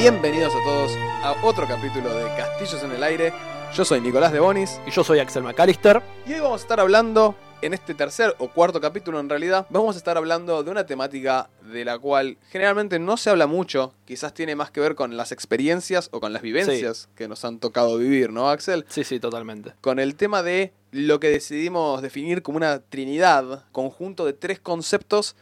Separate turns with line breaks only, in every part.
Bienvenidos a todos a otro capítulo de Castillos en el Aire. Yo soy Nicolás de Bonis
Y yo soy Axel McAllister.
y hoy vamos a estar hablando, en este tercer o cuarto capítulo en realidad, vamos a estar hablando de una temática de la cual generalmente no se habla mucho, quizás tiene más que ver con las experiencias o con las vivencias que nos han tocado vivir, ¿no, Axel?
Sí, sí, totalmente.
Con el tema de lo que decidimos definir como una trinidad, conjunto de tres conceptos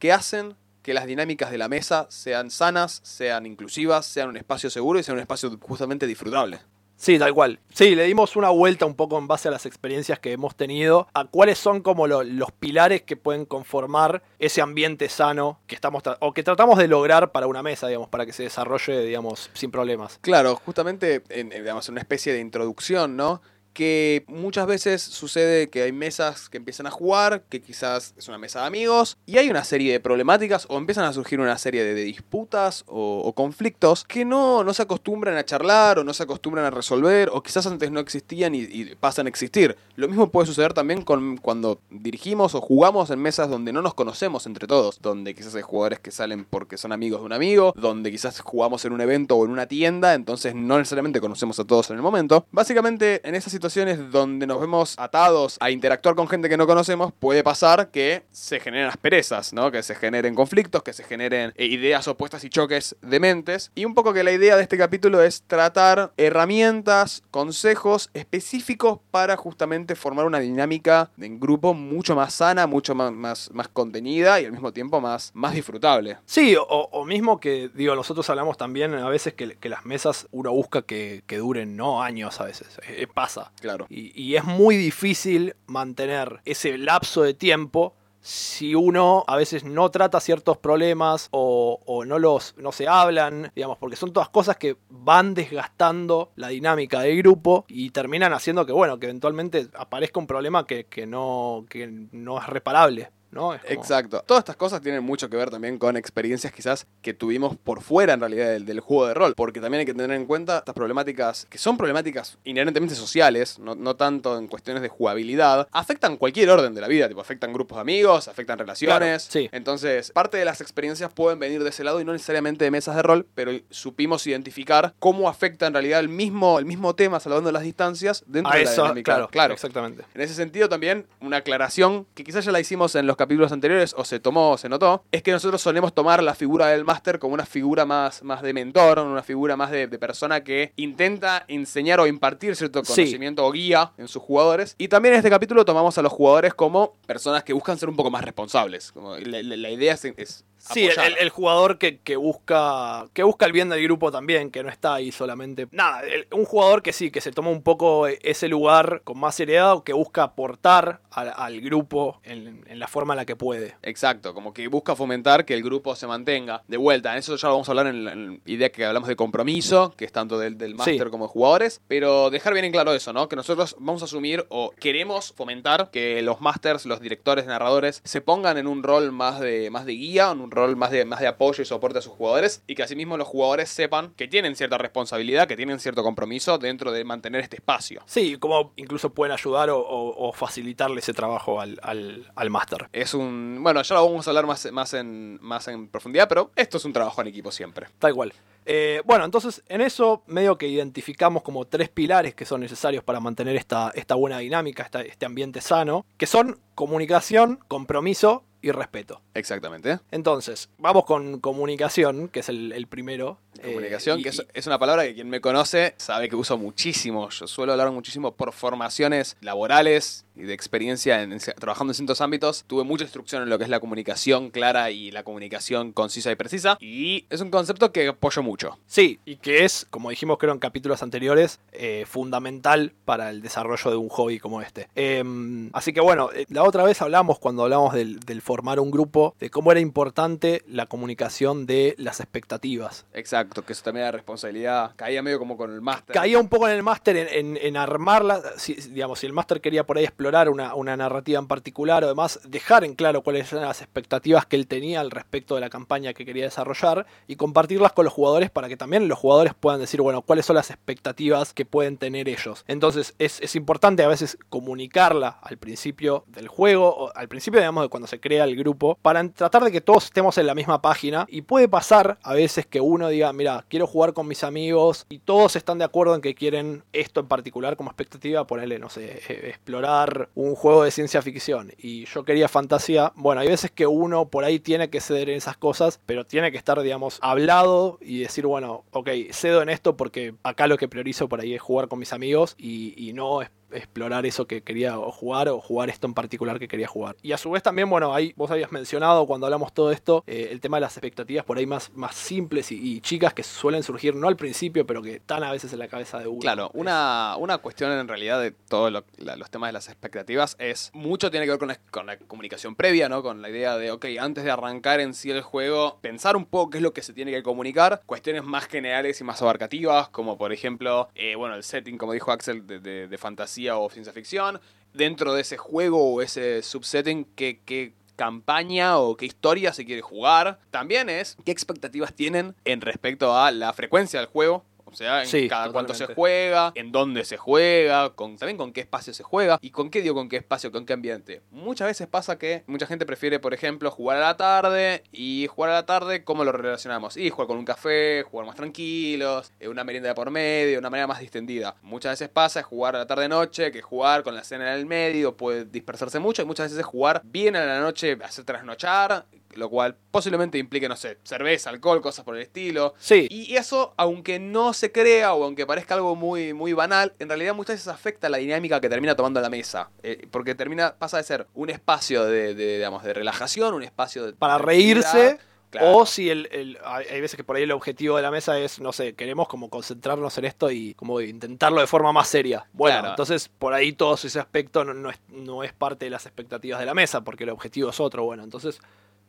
que hacen que las dinámicas de la mesa sean sanas, sean inclusivas, sean un espacio seguro y sean un espacio justamente disfrutable.
Sí, tal cual. Sí, le dimos una vuelta un poco en base a las experiencias que hemos tenido, a cuáles son como lo- los pilares que pueden conformar ese ambiente sano que estamos o que tratamos de lograr para una mesa, digamos, para que se desarrolle, digamos, sin problemas.
Claro, justamente en, en, digamos, en una especie de introducción, ¿no? Que muchas veces sucede que hay mesas que empiezan a jugar, que quizás es una mesa de amigos, y hay una serie de problemáticas o empiezan a surgir una serie de, disputas o, conflictos que no, no se acostumbran a charlar o no se acostumbran a resolver, o quizás antes no existían y, y pasan a existir. Lo mismo puede suceder también con cuando dirigimos o jugamos en mesas donde no nos conocemos entre todos, donde quizás hay jugadores que salen porque son amigos de un amigo, donde quizás jugamos en un evento o en una tienda, entonces no necesariamente conocemos a todos en el momento. Básicamente, en esas situaciones donde nos vemos atados a interactuar con gente que no conocemos, puede pasar que se generen asperezas, ¿no? Que se generen conflictos, que se generen eh, ideas opuestas y choques de mentes. Y un poco que la idea de este capítulo es tratar herramientas, consejos específicos para justamente formar una dinámica en grupo mucho más sana, mucho más, más, más contenida y al mismo tiempo más, más disfrutable.
Sí, o, mismo que, digo, nosotros hablamos también a veces que, que las mesas uno busca que, que duren, no años a veces, eh, pasa.
Claro.
Y, es muy difícil mantener ese lapso de tiempo si uno a veces no trata ciertos problemas o, o no los no se hablan, digamos, porque son todas cosas que van desgastando la dinámica del grupo y terminan haciendo que, bueno, que eventualmente aparezca un problema que, que no, que no es reparable. ¿No? Como-
Exacto. Todas estas cosas tienen mucho que ver también con experiencias quizás que tuvimos por fuera en realidad del, del juego de rol, porque también hay que tener en cuenta estas problemáticas que son problemáticas inherentemente sociales, no, no tanto en cuestiones de jugabilidad, afectan cualquier orden de la vida, tipo afectan grupos de amigos, afectan relaciones.
Claro, sí.
Entonces, parte de las experiencias pueden venir de ese lado y no necesariamente de mesas de rol, pero supimos identificar cómo afecta en realidad el mismo, el mismo tema, salvando las distancias, dentro
A
de la dinámica.
claro,
claro.
exactamente.
En ese sentido también, una aclaración que quizás ya la hicimos en los capítulos anteriores o se tomó o se notó, es que nosotros solemos tomar la figura del máster como una figura más, más de mentor, una figura más de, de persona que intenta enseñar o impartir cierto
Sí.
conocimiento o guía en sus jugadores. Y también en este capítulo tomamos a los jugadores como personas que buscan ser un poco más responsables. Como la, la- la idea es, es
Sí, el, jugador que, que busca que busca el bien del grupo también, que no está ahí solamente. Nada, el- un jugador que sí, que se toma un poco ese lugar con más seriedad o que busca aportar al, al grupo en, en la forma en la que puede.
Exacto, como que busca fomentar que el grupo se mantenga de vuelta. En eso ya lo vamos a hablar en la, idea que hablamos de compromiso, que es tanto del, del máster
Sí.
como de jugadores. Pero dejar bien en claro eso, ¿no? Que nosotros vamos a asumir o queremos fomentar que los masters, los directores, narradores, se pongan en un rol más de, más de guía, en un rol más de, más de apoyo y soporte a sus jugadores. Y que asimismo los jugadores sepan que tienen cierta responsabilidad, que tienen cierto compromiso dentro de mantener este espacio.
Sí, como incluso pueden ayudar o, o- o facilitarle ese trabajo al, al, al máster.
Es un. Bueno, ya lo vamos a hablar más, más, en, más en profundidad, pero esto es un trabajo en equipo siempre.
Tal cual. Eh, bueno, entonces en eso medio que identificamos como tres pilares que son necesarios para mantener esta, esta buena dinámica, esta- este ambiente sano, que son comunicación, compromiso y respeto.
Exactamente.
Entonces, vamos con comunicación, que es el, el primero. Eh,
Comunicación,
y-
que es, una palabra que quien me conoce sabe que uso muchísimo. Yo suelo hablar muchísimo por formaciones laborales y de experiencia en, en- trabajando en ciertos ámbitos. Tuve mucha instrucción en lo que es la comunicación clara y la comunicación concisa y precisa. Y es un concepto que apoyo mucho.
Sí, y que es, como dijimos creo en capítulos anteriores, eh, fundamental para el desarrollo de un hobby como este. Em, así que bueno, eh, la otra vez hablamos cuando hablamos del, del formar un grupo, de cómo era importante la comunicación de las expectativas.
Exacto, que eso también era responsabilidad. Caía medio como con el máster.
Caía un poco en el máster en, en, armarla, si, digamos, si el máster quería por ahí explorar una, una narrativa en particular o demás, dejar en claro cuáles eran las expectativas que él tenía al respecto de la campaña que quería desarrollar y compartirlas con los jugadores para que también los jugadores puedan decir, bueno, cuáles son las expectativas que pueden tener ellos. Entonces es, es importante a veces comunicarla al principio del juego, o al principio, digamos, de cuando se crea el grupo, para tratar de que todos estemos en la misma página. Y puede pasar a veces que uno diga, mira, quiero jugar con mis amigos y todos están de acuerdo en que quieren esto en particular como expectativa, ponerle, no sé, eh, explorar un juego de ciencia ficción. Y yo quería fantasía. Bueno, hay veces que uno por ahí tiene que ceder en esas cosas, pero tiene que estar, digamos, hablado y decir, bueno, ok, cedo en esto porque acá lo que priorizo por ahí es jugar con mis amigos y, y no explorar eso que quería jugar o jugar esto en particular que quería jugar. Y a su vez también, bueno, ahí vos habías mencionado cuando hablamos todo esto, eh, el tema de las expectativas por ahí más, más simples y, chicas que suelen surgir no al principio, pero que están a veces en la cabeza de uno.
Claro, una, una cuestión en realidad de todos los temas de las expectativas es mucho tiene que ver con la, con la comunicación previa, ¿no? Con la idea de, ok, antes de arrancar en sí el juego, pensar un poco qué es lo que se tiene que comunicar, cuestiones más generales y más abarcativas, como por ejemplo, eh, bueno, el setting, como dijo Axel, de, de fantasía o ciencia ficción. Dentro de ese juego o ese subsetting, ¿qué, qué campaña o qué historia se quiere jugar? También es qué expectativas tienen en respecto a la frecuencia del juego o sea, en cada cuánto se juega, en dónde se juega, con, también con qué espacio se juega. ¿Y con qué digo con qué espacio, con qué ambiente? Muchas veces pasa que mucha gente prefiere, por ejemplo, jugar a la tarde. Y jugar a la tarde, ¿cómo lo relacionamos? Y jugar con un café, jugar más tranquilos, eh, una merienda de por medio, una manera más distendida. Muchas veces pasa jugar a la tarde-noche que jugar con la cena en el medio, puede dispersarse mucho. Y muchas veces es jugar bien a la noche, hacer trasnochar lo cual posiblemente implique, no sé, cerveza, alcohol, cosas por el estilo.
Sí.
Y eso, aunque no se crea o aunque parezca algo muy, muy banal, en realidad muchas veces afecta la dinámica que termina tomando la mesa. Eh, porque termina, pasa de ser un espacio de, digamos, de relajación, un espacio de...
Para reírse. O si el, hay veces que por ahí el objetivo de la mesa es, no sé, queremos como concentrarnos en esto y como intentarlo de forma más seria. Bueno, entonces por ahí todo ese aspecto no, es, no es parte de las expectativas de la mesa, porque el objetivo es otro. Bueno, entonces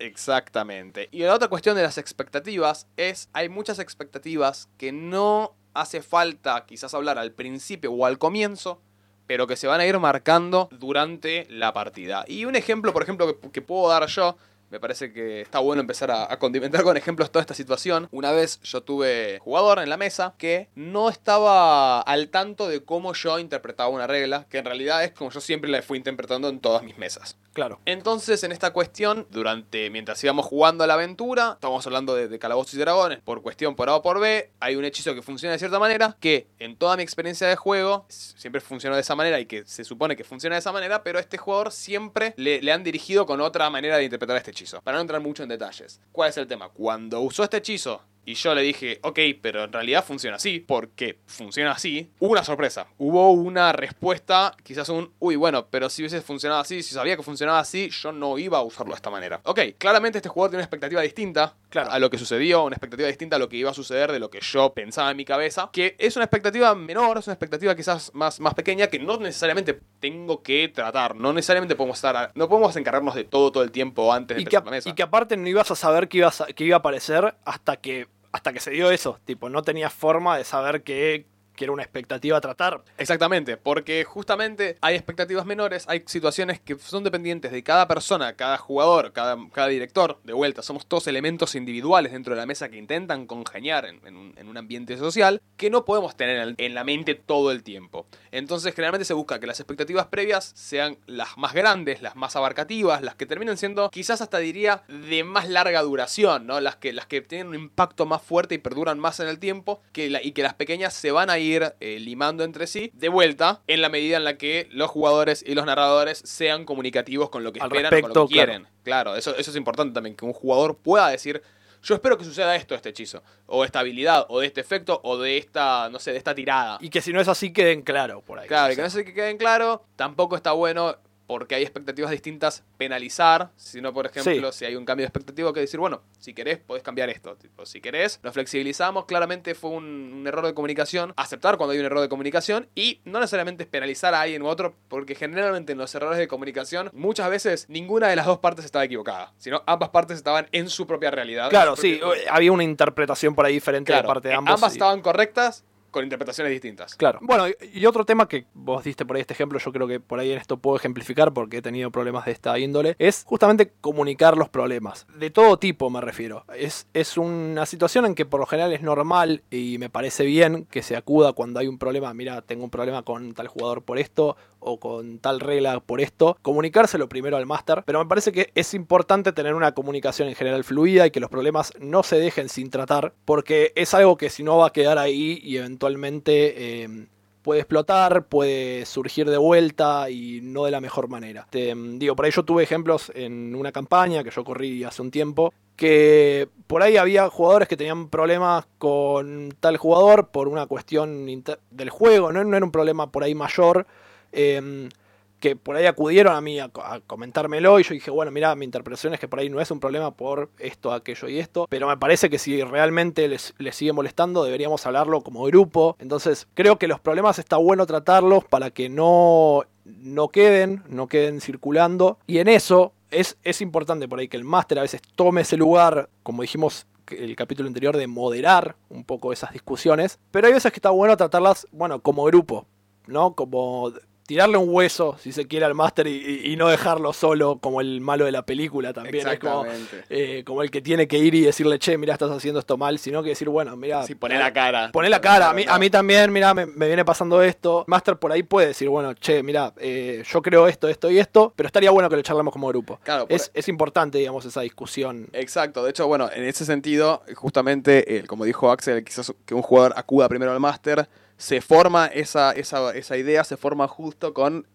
Exactamente. Y la otra cuestión de las expectativas es, hay muchas expectativas que no hace falta quizás hablar al principio o al comienzo, pero que se van a ir marcando durante la partida. Y un ejemplo, por ejemplo, que, puedo dar yo, me parece que está bueno empezar a, condimentar con ejemplos toda esta situación. Una vez yo tuve jugador en la mesa que no estaba al tanto de cómo yo interpretaba una regla, que en realidad es como yo siempre la fui interpretando en todas mis mesas.
Claro.
Entonces, en esta cuestión, durante mientras íbamos jugando a la aventura, estamos hablando de, calabozos y dragones, por cuestión por A o por B, hay un hechizo que funciona de cierta manera, que en toda mi experiencia de juego siempre funcionó de esa manera y que se supone que funciona de esa manera, pero a este jugador siempre le, le han dirigido con otra manera de interpretar este hechizo para no entrar mucho en detalles. ¿Cuál es el tema? Cuando usó este hechizo y yo le dije, ok, pero en realidad funciona así, porque funciona así. Hubo una sorpresa. Hubo una respuesta, quizás un, uy, bueno, pero si hubiese funcionado así, si sabía que funcionaba así, yo no iba a usarlo de esta manera. Ok, claramente este jugador tiene una expectativa distinta a lo que sucedió, una expectativa distinta a lo que iba a suceder de lo que yo pensaba en mi cabeza, que es una expectativa menor, es una expectativa quizás más, más pequeña que no necesariamente tengo que tratar, no necesariamente podemos estar, no podemos encargarnos de todo todo el tiempo antes de empezar
la
mesa.
Y que aparte no ibas a saber que, ibas que iba a aparecer hasta que hasta que se dio eso. Tipo, no tenía forma de saber que que era una expectativa a tratar.
Exactamente, porque justamente hay expectativas menores, hay situaciones que son dependientes de cada persona, cada jugador, cada, director. De vuelta, somos todos elementos individuales dentro de la mesa que intentan congeniar en, un, en un, ambiente social que no podemos tener en la mente todo el tiempo. Entonces, generalmente se busca que las expectativas previas sean las más grandes, las más abarcativas, las que terminen siendo quizás hasta diría de más larga duración, ¿no? Las que, las que tienen un impacto más fuerte y perduran más en el tiempo que y que las pequeñas se van a ir eh, limando entre sí de vuelta en la medida en la que los jugadores y los narradores sean comunicativos con lo que esperan o con lo que quieren. Claro, eso, eso es importante también, que un jugador pueda decir yo espero que suceda esto, este hechizo, o esta habilidad, o de este efecto, o de esta, no sé, de esta tirada.
Y que si no es así, queden claro por ahí.
Claro, y que no sé que queden claro, tampoco está bueno porque hay expectativas distintas, penalizar, sino por ejemplo, si hay un cambio de expectativa, que decir, bueno, si querés, podés cambiar esto. Tipo, si querés, lo flexibilizamos, claramente fue un, error de comunicación, aceptar cuando hay un error de comunicación y no necesariamente es penalizar a alguien u otro, porque generalmente en los errores de comunicación, muchas veces ninguna de las dos partes estaba equivocada, sino ambas partes estaban en su propia realidad.
Claro, sí, había una interpretación por ahí diferente de parte de ambos.
Ambas estaban correctas, con interpretaciones distintas.
Claro. Bueno, y- y otro tema que vos diste por ahí este ejemplo, yo creo que por ahí en esto puedo ejemplificar porque he tenido problemas de esta índole, es justamente comunicar los problemas. De todo tipo me refiero. Es, es una situación en que por lo general es normal y me parece bien que se acuda cuando hay un problema. Mira, tengo un problema con tal jugador por esto o con tal regla por esto. Comunicárselo primero al máster, pero me parece que es importante tener una comunicación en general fluida y que los problemas no se dejen sin tratar, porque es algo que si no va a quedar ahí y eventualmente eh, puede explotar, puede surgir de vuelta y no de la mejor manera. Te, mm, digo, por ahí yo tuve ejemplos en una campaña que yo corrí hace un tiempo, que por ahí había jugadores que tenían problemas con tal jugador por una cuestión del juego, no, no era un problema por ahí mayor. Em, que por ahí acudieron a mí a, co- a comentármelo y yo dije, bueno, mira, mi interpretación es que por ahí no es un problema por esto, aquello y esto, pero me parece que si realmente les, les sigue molestando deberíamos hablarlo como grupo. Entonces creo que los problemas está bueno tratarlos para que no, no queden, no queden circulando. Y en eso es, es importante por ahí que el máster a veces tome ese lugar, como dijimos el capítulo anterior, de moderar un poco esas discusiones, pero hay veces que está bueno tratarlas, bueno, como grupo, ¿no? Como tirarle un hueso, si se quiere, al máster y, y- no dejarlo solo como el malo de la película también. Es como,
Exactamente.
eh, como el que tiene que ir y decirle, che, mira, estás haciendo esto mal, sino que decir, bueno, mira.
Sí, poner la cara.
Poner la cara, a mí, a mí también, mira, me, me viene pasando esto. Master por ahí puede decir, bueno, che, mira, eh, yo creo esto, esto y esto, pero estaría bueno que lo charlamos como grupo.
Claro, por-
Es, es importante, digamos, esa discusión.
Exacto, de hecho, bueno, en ese sentido, justamente, eh, como dijo Axel, quizás que un jugador acuda primero al máster, se forma esa, esa, esa idea, se forma justo con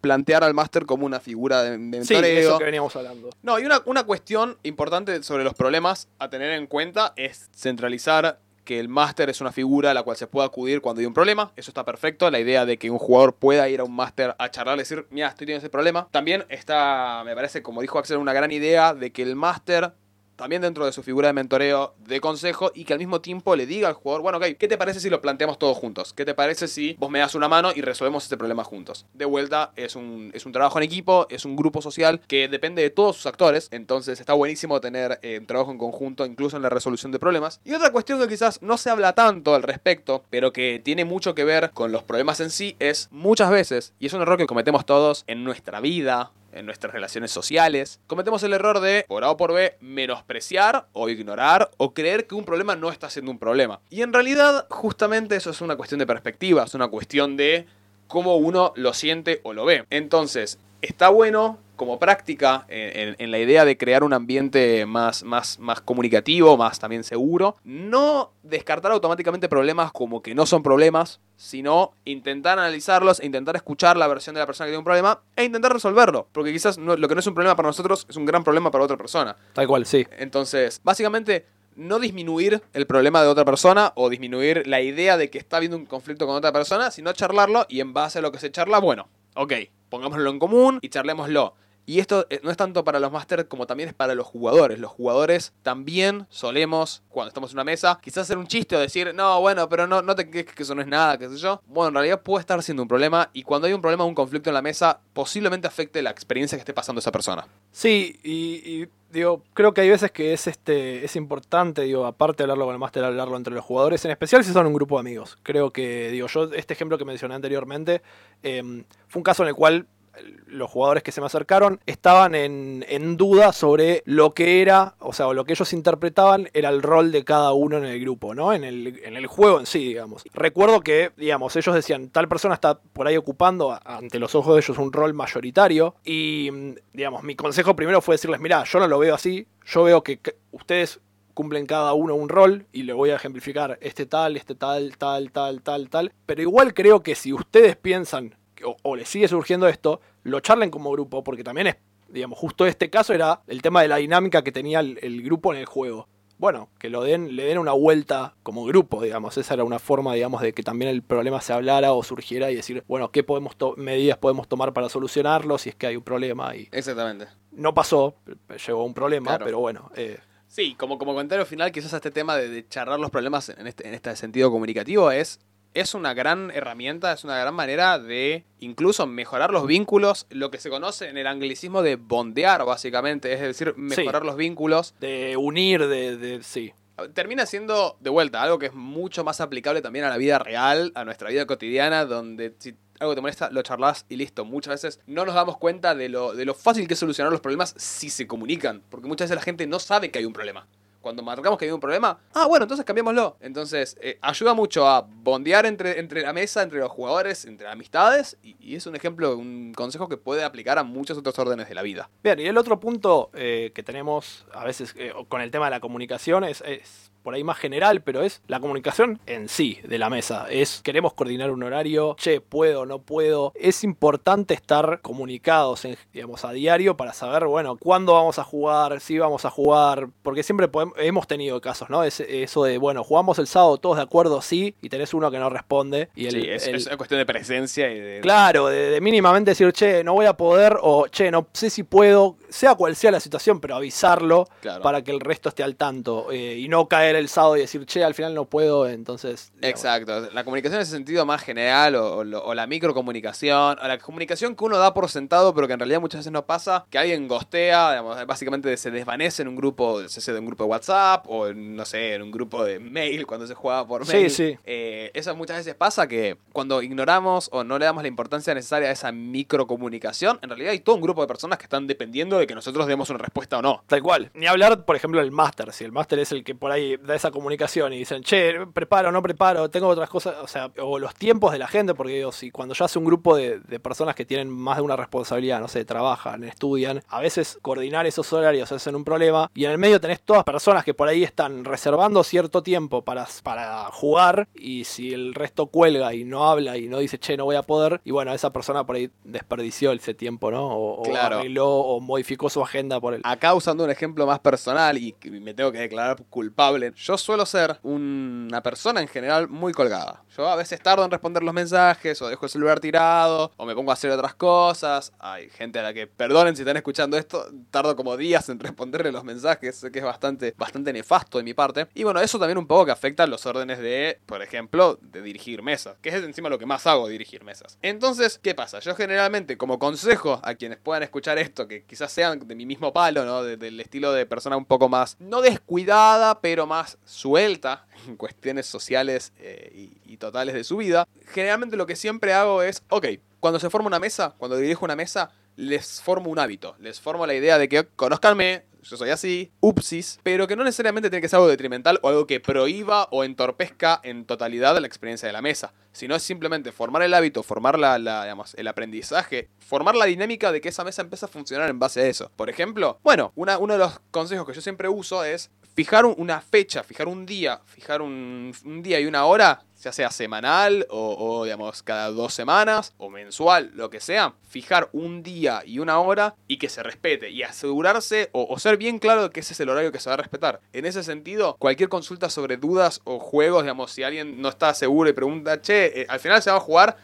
plantear al máster como una figura de, de
Sí,
mentoreo.
eso que veníamos hablando.
No, y una, una cuestión importante sobre los problemas a tener en cuenta es centralizar que el máster es una figura a la cual se puede acudir cuando hay un problema. Eso está perfecto. La idea de que un jugador pueda ir a un máster a charlar y decir, mira, estoy teniendo ese problema. También está, me parece, como dijo Axel, una gran idea de que el máster también dentro de su figura de mentoreo, de consejo, y que al mismo tiempo le diga al jugador, bueno, ok, ¿qué te parece si lo planteamos todos juntos? ¿Qué te parece si vos me das una mano y resolvemos este problema juntos? De vuelta, es un, es un trabajo en equipo, es un grupo social que depende de todos sus actores, entonces está buenísimo tener eh, un trabajo en conjunto, incluso en la resolución de problemas. Y otra cuestión que quizás no se habla tanto al respecto, pero que tiene mucho que ver con los problemas en sí, es muchas veces, y es un error que cometemos todos en nuestra vida, en nuestras relaciones sociales, cometemos el error de, por A o por B, menospreciar o ignorar o creer que un problema no está siendo un problema. Y en realidad, justamente eso es una cuestión de perspectiva, es una cuestión de cómo uno lo siente o lo ve. Entonces, está bueno como práctica en, la idea de crear un ambiente más, más, más comunicativo, más también seguro, no descartar automáticamente problemas como que no son problemas, sino intentar analizarlos intentar escuchar la versión de la persona que tiene un problema e intentar resolverlo, porque quizás no- lo que no es un problema para nosotros es un gran problema para otra persona.
Tal cual, sí.
Entonces, básicamente, no disminuir el problema de otra persona o disminuir la idea de que está habiendo un conflicto con otra persona, sino charlarlo y en base a lo que se charla, bueno, ok, pongámoslo en común y charlémoslo. Y esto eh, no es tanto para los máster como también es para los jugadores. Los jugadores también solemos, cuando estamos en una mesa, quizás hacer un chiste o decir, no, bueno, pero no, no te quejes que eso no es nada, qué sé yo. Bueno, en realidad puede estar siendo un problema y cuando hay un problema, un conflicto en la mesa, posiblemente afecte la experiencia que esté pasando esa persona.
Sí, y, y, digo, creo que hay veces que es este es importante, digo, aparte de hablarlo con el máster, hablarlo entre los jugadores, en especial si son un grupo de amigos. Creo que, digo, yo, este ejemplo que mencioné anteriormente, em, fue un caso en el cual los jugadores que se me acercaron estaban en, duda sobre lo que era, o sea, lo que ellos interpretaban era el rol de cada uno en el grupo, ¿no? En el, en el juego en sí, digamos. Recuerdo que, digamos, ellos decían, tal persona está por ahí ocupando ante los ojos de ellos un rol mayoritario y, mm, digamos, mi consejo primero fue decirles, mira, yo no lo veo así, yo veo que ustedes cumplen cada uno un rol y le voy a ejemplificar este tal, este tal, tal, tal, tal, tal, pero igual creo que si ustedes piensan o, o les sigue surgiendo esto, lo charlen como grupo, porque también es, digamos, justo este caso era el tema de la dinámica que tenía el, el grupo en el juego. Bueno, que lo den, le den una vuelta como grupo, digamos. Esa era una forma, digamos, de que también el problema se hablara o surgiera y decir, bueno, qué podemos medidas podemos tomar para solucionarlo si es que hay un problema. Y
Exactamente.
no pasó, llegó un problema,
Claro.
pero bueno. eh,
Sí, como, como comentario final, quizás este tema de, de charlar los problemas en este, en este sentido comunicativo es, es una gran herramienta, es una gran manera de incluso mejorar los vínculos, lo que se conoce en el anglicismo de bondear, básicamente, es decir, mejorar los vínculos.
de unir, de, de sí.
termina siendo, de vuelta, algo que es mucho más aplicable también a la vida real, a nuestra vida cotidiana, donde si algo te molesta, lo charlas y listo. Muchas veces no nos damos cuenta de lo, de lo fácil que es solucionar los problemas si se comunican, porque muchas veces la gente no sabe que hay un problema cuando marcamos que hay un problema, ah, bueno, entonces cambiémoslo. Entonces, eh, ayuda mucho a bondear entre, entre la mesa, entre los jugadores, entre amistades, y, es un ejemplo, un consejo que puede aplicar a muchos otros órdenes de la vida.
Bien, y el otro punto eh, que tenemos a veces eh, con el tema de la comunicación es por ahí más general, pero es la comunicación en sí de la mesa. Es queremos coordinar un horario, che, puedo, no puedo. Es importante estar comunicados, digamos, a diario para saber, bueno, cuándo vamos a jugar, si vamos a jugar, porque siempre hemos tenido casos, ¿no? Es, eso de, bueno, jugamos el sábado todos de acuerdo, sí, y tenés uno que no responde. Y
el, sí, es, una cuestión de presencia y de...
Claro, de, mínimamente decir, che, no voy a poder, o che, no sé si puedo, sea cual sea la situación, pero avisarlo para que el resto esté al tanto eh, y no caer el sábado y decir, che, al final no puedo, entonces...
Exacto, la comunicación en ese sentido más general o, la microcomunicación, o la comunicación que uno da por sentado, pero que en realidad muchas veces no pasa, que alguien gostea, digamos, básicamente se desvanece en un grupo, se hace de un grupo de WhatsApp o no sé, en un grupo de mail cuando se juega por mail.
Sí, sí.
Eh, eso muchas veces pasa que cuando ignoramos o no le damos la importancia necesaria a esa microcomunicación, en realidad hay todo un grupo de personas que están dependiendo de que nosotros demos una respuesta o no.
Tal cual. Ni hablar, por ejemplo, del máster. Si el máster es el que por ahí da esa comunicación y dicen, che, preparo, no preparo, tengo otras cosas, o sea, o los tiempos de la gente, porque digo, si cuando ya hace un grupo de, personas que tienen más de una responsabilidad, no sé, trabajan, estudian, a veces coordinar esos horarios es un problema, y en el medio tenés todas personas que por ahí están reservando cierto tiempo para, para jugar, y si el resto cuelga y no habla y no dice, che, no voy a poder, y bueno, esa persona por ahí desperdició ese tiempo, ¿no? O, arregló o modificó su agenda por él.
Acá usando un ejemplo más personal y me tengo que declarar culpable, yo suelo ser una persona en general muy colgada. Yo a veces tardo en responder los mensajes, o dejo el celular tirado, o me pongo a hacer otras cosas. Hay gente a la que, perdonen si están escuchando esto, tardo como días en responderle los mensajes, que es bastante, bastante nefasto de mi parte. Y bueno, eso también un poco que afecta los órdenes de, por ejemplo, de dirigir mesas, que es encima lo que más hago, dirigir mesas. Entonces, ¿qué pasa? Yo generalmente, como consejo a quienes puedan escuchar esto, que quizás sean de mi mismo palo, ¿no? del estilo de persona un poco más, no descuidada, pero más suelta en cuestiones sociales eh, y, totales de su vida, generalmente lo que siempre hago es, ok, cuando se forma una mesa, cuando dirijo una mesa, les formo un hábito, les formo la idea de que conozcanme, yo soy así, upsis, pero que no necesariamente tiene que ser algo detrimental o algo que prohíba o entorpezca en totalidad la experiencia de la mesa, sino es simplemente formar el hábito, formar la, el aprendizaje, formar la dinámica de que esa mesa empiece a funcionar en base a eso. Por ejemplo, bueno, una, uno de los consejos que yo siempre uso es fijar una fecha, fijar un día, fijar un, día y una hora, ya sea semanal o, digamos cada dos semanas o mensual, lo que sea, fijar un día y una hora y que se respete y asegurarse o, ser bien claro de que ese es el horario que se va a respetar. En ese sentido, cualquier consulta sobre dudas o juegos, digamos, si alguien no está seguro y pregunta, che, eh, al final se va a jugar,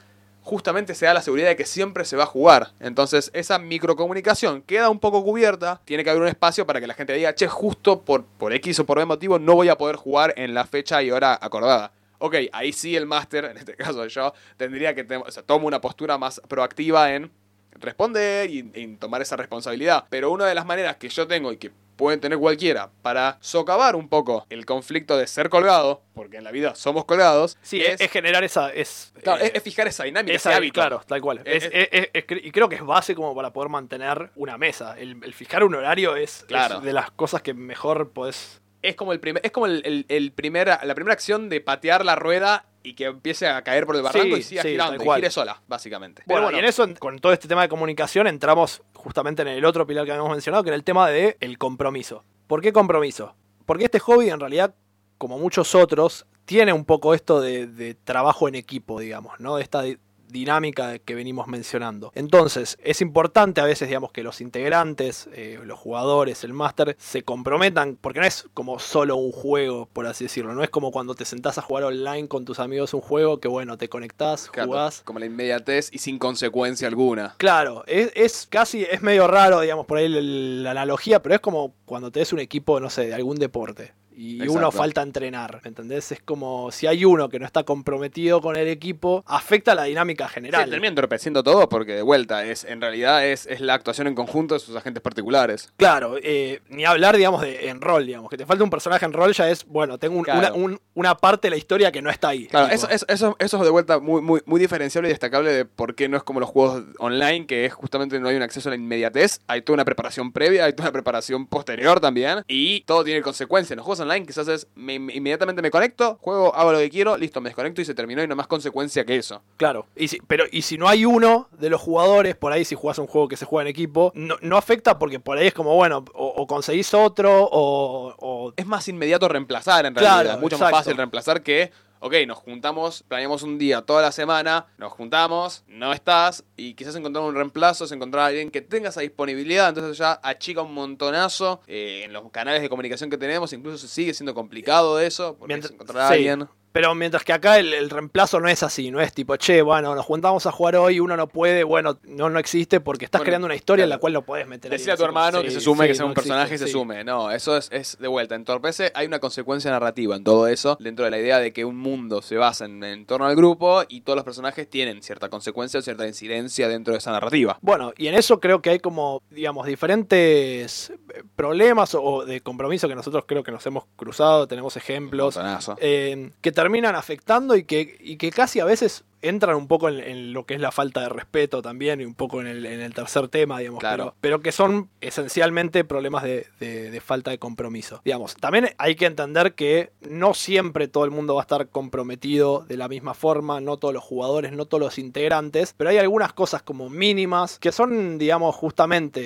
justamente se da la seguridad de que siempre se va a jugar. Entonces esa microcomunicación queda un poco cubierta, tiene que haber un espacio para que la gente diga, che, justo por, por X o por Y motivo no voy a poder jugar en la fecha y hora acordada. Ok, ahí sí el máster, en este caso yo, tendría que, tomo una postura más proactiva en responder y en tomar esa responsabilidad. Pero una de las maneras que yo tengo y que pueden tener cualquiera para socavar un poco el conflicto de ser colgado, porque en la vida somos colgados.
Sí, es, generar esa. Es,
es, fijar esa dinámica, ese hábito.
Claro, tal cual. y creo que es base como para poder mantener una mesa. El, fijar un horario es, claro. de las cosas que mejor podés.
Es como, el primer, es como el, el, primer, la primera acción de patear la rueda y que empiece a caer por el barranco y siga girando, y gire sola, básicamente.
bueno, y en eso, con todo este tema de comunicación, entramos justamente en el otro pilar que habíamos mencionado, que era el tema del el compromiso. ¿Por qué compromiso? Porque este hobby, en realidad, como muchos otros, tiene un poco esto de, de trabajo en equipo, digamos, ¿no? Esta dinámica que venimos mencionando. Entonces, es importante a veces, digamos, que los integrantes, eh, los jugadores, el máster, se comprometan, porque no es como solo un juego, por así decirlo, no es como cuando te sentás a jugar online con tus amigos un juego que, bueno, te conectás, jugás.
Como la inmediatez y sin consecuencia alguna.
Claro, es, casi, es medio raro, digamos, por ahí la analogía, pero es como cuando tenés un equipo, no sé, de algún deporte y
Exacto.
uno falta entrenar, ¿me entendés? Es como si hay uno que no está comprometido con el equipo, afecta la dinámica
Sí,
general.
termina entorpeciendo todo porque de vuelta es en realidad es, es la actuación en conjunto de sus agentes particulares.
Claro, eh, ni hablar, digamos, de en rol, digamos, que te falta un personaje en rol ya es, bueno, tengo un-
Claro.
una, un- una parte de la historia que no está ahí.
Claro, eso, eso, eso, eso es de vuelta muy, muy, muy diferenciable y destacable de por qué no es como los juegos online, que es justamente no hay un acceso a la inmediatez, hay toda una preparación previa, hay toda una preparación posterior también, y todo tiene consecuencias. En los juegos online quizás es, me- me- inmediatamente me conecto, juego, hago lo que quiero, listo, me desconecto y se terminó y no más consecuencia que eso.
Claro, y si, pero y si no hay uno de los jugadores, por ahí si jugás un juego que se juega en equipo, no, no afecta porque por ahí es como, bueno, o, o conseguís otro, o, o-
Es más inmediato reemplazar en
Claro,
realidad, mucho más fácil reemplazar que... Ok, nos juntamos, planeamos un día toda la semana, nos juntamos, no estás, y quizás encontrar un reemplazo es encontrar a alguien que tenga esa disponibilidad, entonces ya achica un montonazo eh, en los canales de comunicación que tenemos, incluso sigue siendo complicado eso, porque
Mientras-
encontrar a
sí.
alguien.
Pero mientras que acá el, el reemplazo no es así, no es tipo, che, bueno, nos juntamos a jugar hoy, uno no puede, bueno, no, no existe porque estás
Bueno,
creando una historia en la cual lo podés meter. ahí,
Decirle a tu hermano
sí,
que se sume,
sí,
que sea
no
un personaje y se sume. No, eso es, es de vuelta. Entorpece, hay una consecuencia narrativa en todo eso, dentro de la idea de que un mundo se basa en, en torno al grupo y todos los personajes tienen cierta consecuencia o cierta incidencia dentro de esa narrativa.
Bueno, y en eso creo que hay como, digamos, diferentes problemas o, o de compromiso que nosotros creo que nos hemos cruzado, tenemos ejemplos, eh, que terminan afectando y que, y que casi a veces entran un poco en, en lo que es la falta de respeto también y un poco en el, en el tercer tema, digamos,
Claro.
pero, pero que son esencialmente problemas de, de- de falta de compromiso. Digamos, también hay que entender que no siempre todo el mundo va a estar comprometido de la misma forma, no todos los jugadores, no todos los integrantes, pero hay algunas cosas como mínimas que son, digamos, justamente...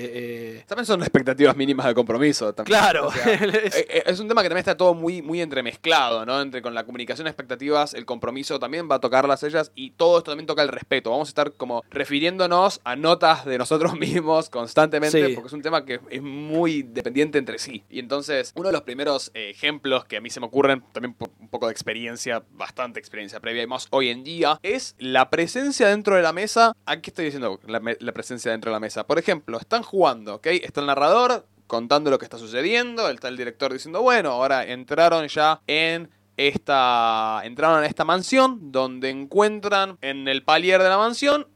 eh,
También son expectativas mínimas de compromiso. También.
Claro,
O sea,
es-
eh, eh, es un tema que también está todo muy, muy entremezclado, ¿no? Entre con la comunicación, expectativas, el compromiso también va a tocarlas ellas y todo esto también toca el respeto. Vamos a estar como refiriéndonos a notas de nosotros mismos constantemente
Sí.
porque es un tema que es muy dependiente entre sí. Y entonces, uno de los primeros eh, ejemplos que a mí se me ocurren, también por un poco de experiencia, bastante experiencia previa y más hoy en día, es la presencia dentro de la mesa. ¿A qué estoy diciendo la, la presencia dentro de la mesa? Por ejemplo, están jugando, ¿ok? Está el narrador contando lo que está sucediendo, está el director diciendo, bueno, ahora entraron ya en esta entraron a esta mansión donde encuentran en el palier de la mansión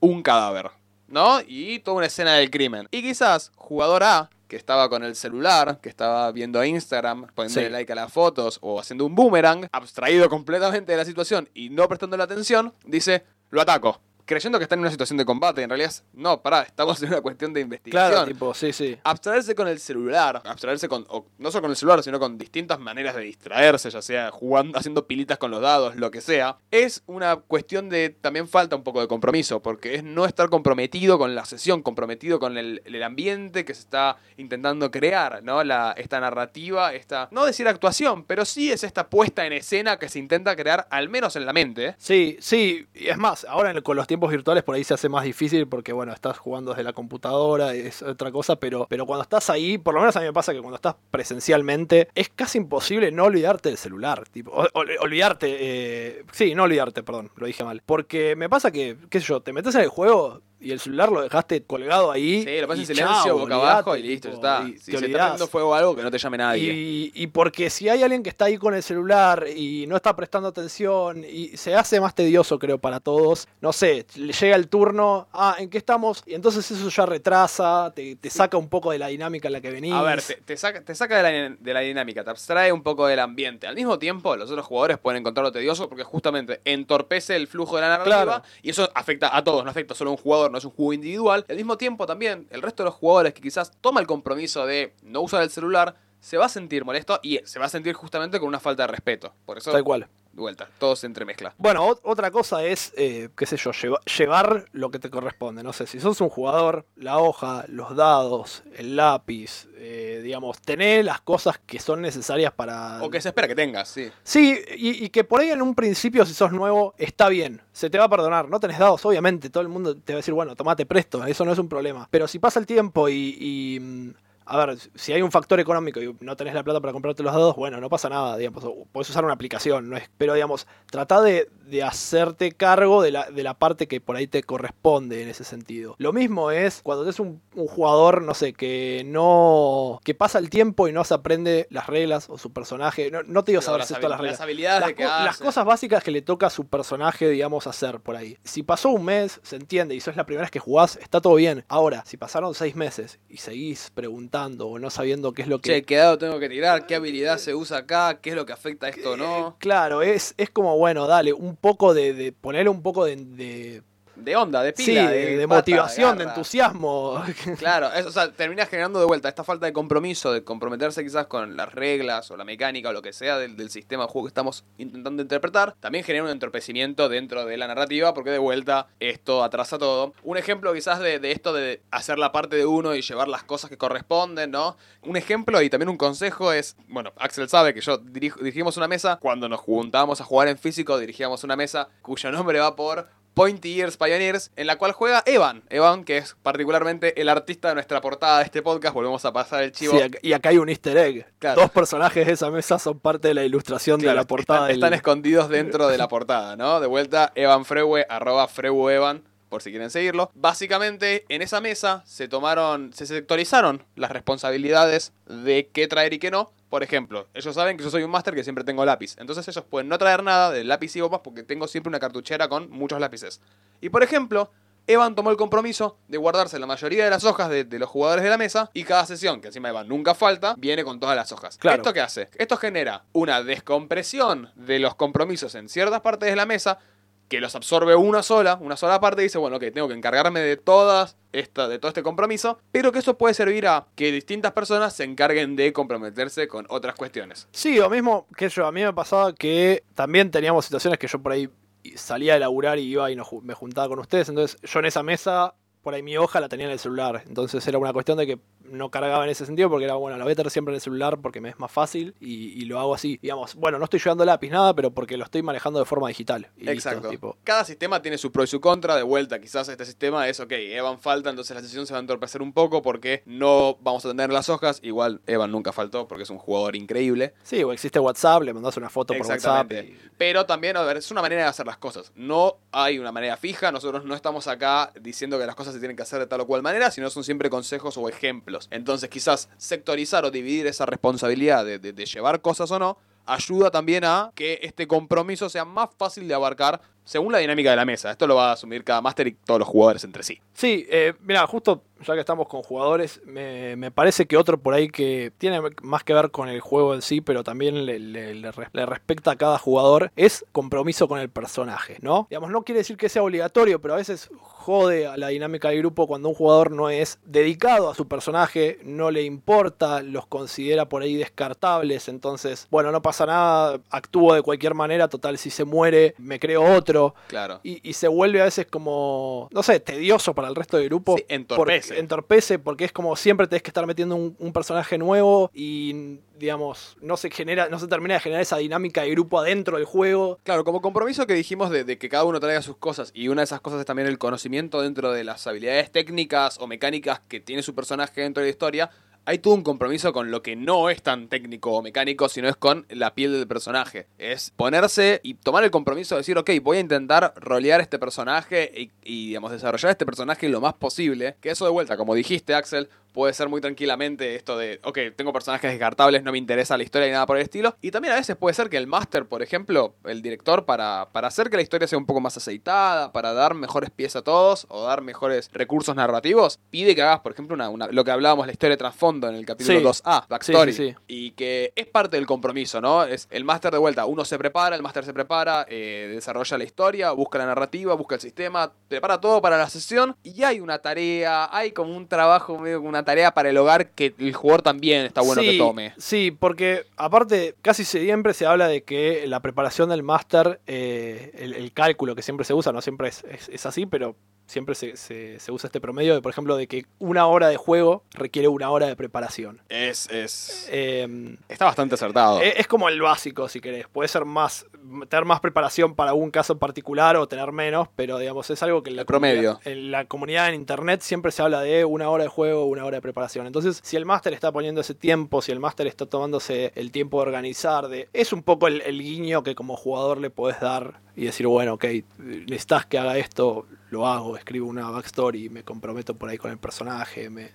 un cadáver, ¿no? Y toda una escena del crimen. Y quizás jugador A que estaba con el celular, que estaba viendo Instagram, poniéndole
Sí.
like a las fotos o haciendo un boomerang, abstraído completamente de la situación y no prestando la atención, dice, lo ataco. Creyendo que está en una situación de combate, en realidad no, pará, estamos en una cuestión de investigación.
claro, tipo, sí, sí.
Abstraerse con el celular, abstraerse con, o no solo con el celular, sino con distintas maneras de distraerse, ya sea jugando, haciendo pilitas con los dados, lo que sea, es una cuestión de también falta un poco de compromiso, porque es no estar comprometido con la sesión, comprometido con el, el ambiente que se está intentando crear, ¿no? La, esta narrativa, esta, no decir actuación, pero sí es esta puesta en escena que se intenta crear, al menos en la mente. ¿eh?
Sí, sí, y es más, ahora con los tiempos virtuales por ahí se hace más difícil porque, bueno, estás jugando desde la computadora, es otra cosa, pero, pero cuando estás ahí, por lo menos a mí me pasa que cuando estás presencialmente, es casi imposible no olvidarte del celular, tipo, olvidarte, eh, sí, no olvidarte, perdón, lo dije mal, porque me pasa que, qué sé yo, te metes en el juego y el celular lo dejaste colgado ahí.
Sí, lo
y
en silencio,
chao,
boca
olvidate,
abajo y listo, ya está.
y
Si se está prendiendo fuego o algo, que no te llame nadie.
Y, y porque si hay alguien que está ahí con el celular y no está prestando atención y se hace más tedioso creo para todos, no sé, le llega el turno, ah, ¿en qué estamos? Y entonces eso ya retrasa, te, te saca un poco de la dinámica en la que venís.
A ver, te, te saca, te saca de, la, de la dinámica, te abstrae un poco del ambiente. Al mismo tiempo, los otros jugadores pueden encontrarlo tedioso porque justamente entorpece el flujo de la narrativa
Claro.
y eso afecta a todos, no afecta solo a un jugador, no es un juego individual. Al mismo tiempo también, el resto de los jugadores que quizás toma el compromiso de no usar el celular, se va a sentir molesto y se va a sentir justamente con una falta de respeto. Por eso,
Tal cual.
de vuelta, todo se entremezcla.
Bueno, ot- otra cosa es, eh, qué sé yo, lleva- llevar lo que te corresponde. No sé, si sos un jugador, la hoja, los dados, el lápiz, eh, digamos, tener las cosas que son necesarias para...
O que se espera que tengas, sí.
Sí, y, y que por ahí en un principio, si sos nuevo, está bien. Se te va a perdonar. No tenés dados, obviamente. Todo el mundo te va a decir, bueno, tomate presto. Eso no es un problema. Pero si pasa el tiempo y. y, mm, a ver, si hay un factor económico y no tenés la plata para comprarte los dados, bueno, no pasa nada, digamos, puedes usar una aplicación, no es, pero digamos, trata de, de hacerte cargo de la, de la parte que por ahí te corresponde en ese sentido. Lo mismo es cuando tenés un, un jugador, no sé, que no, que pasa el tiempo y no se aprende las reglas o su personaje, no, no te digo saberse
las
todas las reglas.
las habilidades
Las,
de que
co- las cosas básicas que le toca a su personaje, digamos, hacer por ahí. Si pasó un mes, se entiende, y eso es la primera vez que jugás, está todo bien. Ahora, si pasaron seis meses y seguís preguntando o no sabiendo qué es lo que...
Che, ¿qué dado tengo que tirar? ¿Qué habilidad se usa acá? ¿Qué es lo que afecta a esto o no?
Claro, es, es como, bueno, dale, un poco de, de ponerle un poco de, de-
De onda, de
sí,
pila,
de, de
pata,
motivación, de entusiasmo.
Claro, es- o sea, terminas generando de vuelta esta falta de compromiso, de comprometerse quizás con las reglas o la mecánica o lo que sea del, del sistema de juego que estamos intentando interpretar. También genera un entorpecimiento dentro de la narrativa porque de vuelta esto atrasa todo. Un ejemplo quizás de, de esto de hacer la parte de uno y llevar las cosas que corresponden, ¿no? Un ejemplo y también un consejo es, bueno, Axel sabe que yo dirijo- dirigimos una mesa, cuando nos juntábamos a jugar en físico dirigíamos una mesa cuyo nombre va por Pointy Ears Pioneers, en la cual juega Evan. Evan, que es particularmente el artista de nuestra portada de este podcast. Volvemos a pasar el chivo.
Sí, y acá hay un easter egg.
Claro.
Dos personajes de esa mesa son parte de la ilustración
Claro,
de la portada.
están,
del-
están escondidos dentro de la portada, ¿no? De vuelta, Evan Frewe, arroba Freuevan, por si quieren seguirlo. Básicamente, en esa mesa se tomaron, se sectorizaron las responsabilidades de qué traer y qué no. Por ejemplo, ellos saben que yo soy un máster que siempre tengo lápiz. Entonces ellos pueden no traer nada de lápiz y gomas porque tengo siempre una cartuchera con muchos lápices. Y por ejemplo, Evan tomó el compromiso de guardarse la mayoría de las hojas de, de los jugadores de la mesa y cada sesión, que encima Evan nunca falta, viene con todas las hojas.
Claro.
¿Esto qué hace? Esto genera una descompresión de los compromisos en ciertas partes de la mesa que los absorbe una sola, una sola parte y dice, bueno, ok, tengo que encargarme de todas esta, de todo este compromiso, pero que eso puede servir a que distintas personas se encarguen de comprometerse con otras cuestiones.
Sí, lo mismo que yo. A mí me pasaba que también teníamos situaciones que yo por ahí salía de laburar y iba y me juntaba con ustedes. Entonces yo en esa mesa, por ahí mi hoja la tenía en el celular. Entonces era una cuestión de que no cargaba en ese sentido porque era, bueno, la voy a tener siempre en el celular porque me es más fácil y, y lo hago así. Digamos, bueno, no estoy llevando lápiz, nada, pero porque lo estoy manejando de forma digital. Y listo,
Exacto.
tipo.
Cada sistema tiene su pro y su contra. De vuelta, quizás este sistema es, ok, Evan falta, entonces la sesión se va a entorpecer un poco porque no vamos a tener las hojas. Igual Evan nunca faltó porque es un jugador increíble.
Sí, o existe WhatsApp, le mandas una foto por WhatsApp. Y-
Pero también, a ver, es una manera de hacer las cosas. No hay una manera fija. Nosotros no estamos acá diciendo que las cosas se tienen que hacer de tal o cual manera, sino son siempre consejos o ejemplos. Entonces, quizás sectorizar o dividir esa responsabilidad de, llevar cosas o no ayuda también a que este compromiso sea más fácil de abarcar según la dinámica de la mesa. Esto lo va a asumir cada máster y todos los jugadores entre sí.
Sí, eh, mira, justo ya que estamos con jugadores, me, me parece que otro por ahí que tiene más que ver con el juego en sí, pero también le, le- le le respecta a cada jugador, es compromiso con el personaje, ¿no? Digamos, no quiere decir que sea obligatorio, pero a veces jode a la dinámica del grupo cuando un jugador no es dedicado a su personaje, no le importa, los considera por ahí descartables, entonces, bueno, no pasa nada, actúo de cualquier manera, total, si se muere, me creo otro.
Claro.
Y, y se vuelve a veces como, no sé, tedioso para el resto del grupo.
Sí, entorpece.
Porque, entorpece porque es como siempre tenés que estar metiendo un, personaje nuevo y, digamos, no se genera, no se termina de generar esa dinámica de grupo adentro del juego.
Claro, como compromiso que dijimos de, de que cada uno traiga sus cosas y una de esas cosas es también el conocimiento dentro de las habilidades técnicas o mecánicas que tiene su personaje dentro de la historia, hay todo un compromiso con lo que no es tan técnico o mecánico, sino es con la piel del personaje. Es ponerse y tomar el compromiso de decir, ok, voy a intentar rolear este personaje y, digamos, desarrollar este personaje lo más posible. Que eso de vuelta, como dijiste, Axel, puede ser muy tranquilamente esto de, ok, tengo personajes descartables, no me interesa la historia ni nada por el estilo. Y también a veces puede ser que el máster, por ejemplo, el director, para, para hacer que la historia sea un poco más aceitada, para dar mejores pies a todos o dar mejores recursos narrativos, pide que hagas, por ejemplo, una- lo que hablábamos, la historia de trasfondo en el capítulo
Sí.
2A, Backstory.
Sí, sí, sí.
Y que es parte del compromiso, ¿no? Es el máster de vuelta, uno se prepara, el máster se prepara, eh, desarrolla la historia, busca la narrativa, busca el sistema, prepara todo para la sesión y hay una tarea, hay como un trabajo, medio como una tarea para el hogar que el jugador también está bueno que tome.
Sí, porque aparte casi siempre se habla de que la preparación del máster, eh, el, el cálculo que siempre se usa, no siempre es, es- es así, pero siempre se, se- se usa este promedio de, por ejemplo, de que una hora de juego requiere una hora de preparación.
Es, es...
Eh,
Está bastante acertado.
es, es como el básico, si querés. Puede ser más, tener más preparación para un caso en particular o tener menos, pero digamos, es algo que en la,
El promedio.
comunidad- en la comunidad en internet siempre se habla de una hora de juego, una hora de preparación. Entonces, si el máster está poniendo ese tiempo, si el máster está tomándose el tiempo de organizar, de, es un poco el, el guiño que como jugador le podés dar y decir, bueno, ok, necesitas que haga esto, lo hago, escribo una backstory, me comprometo por ahí con el personaje, me...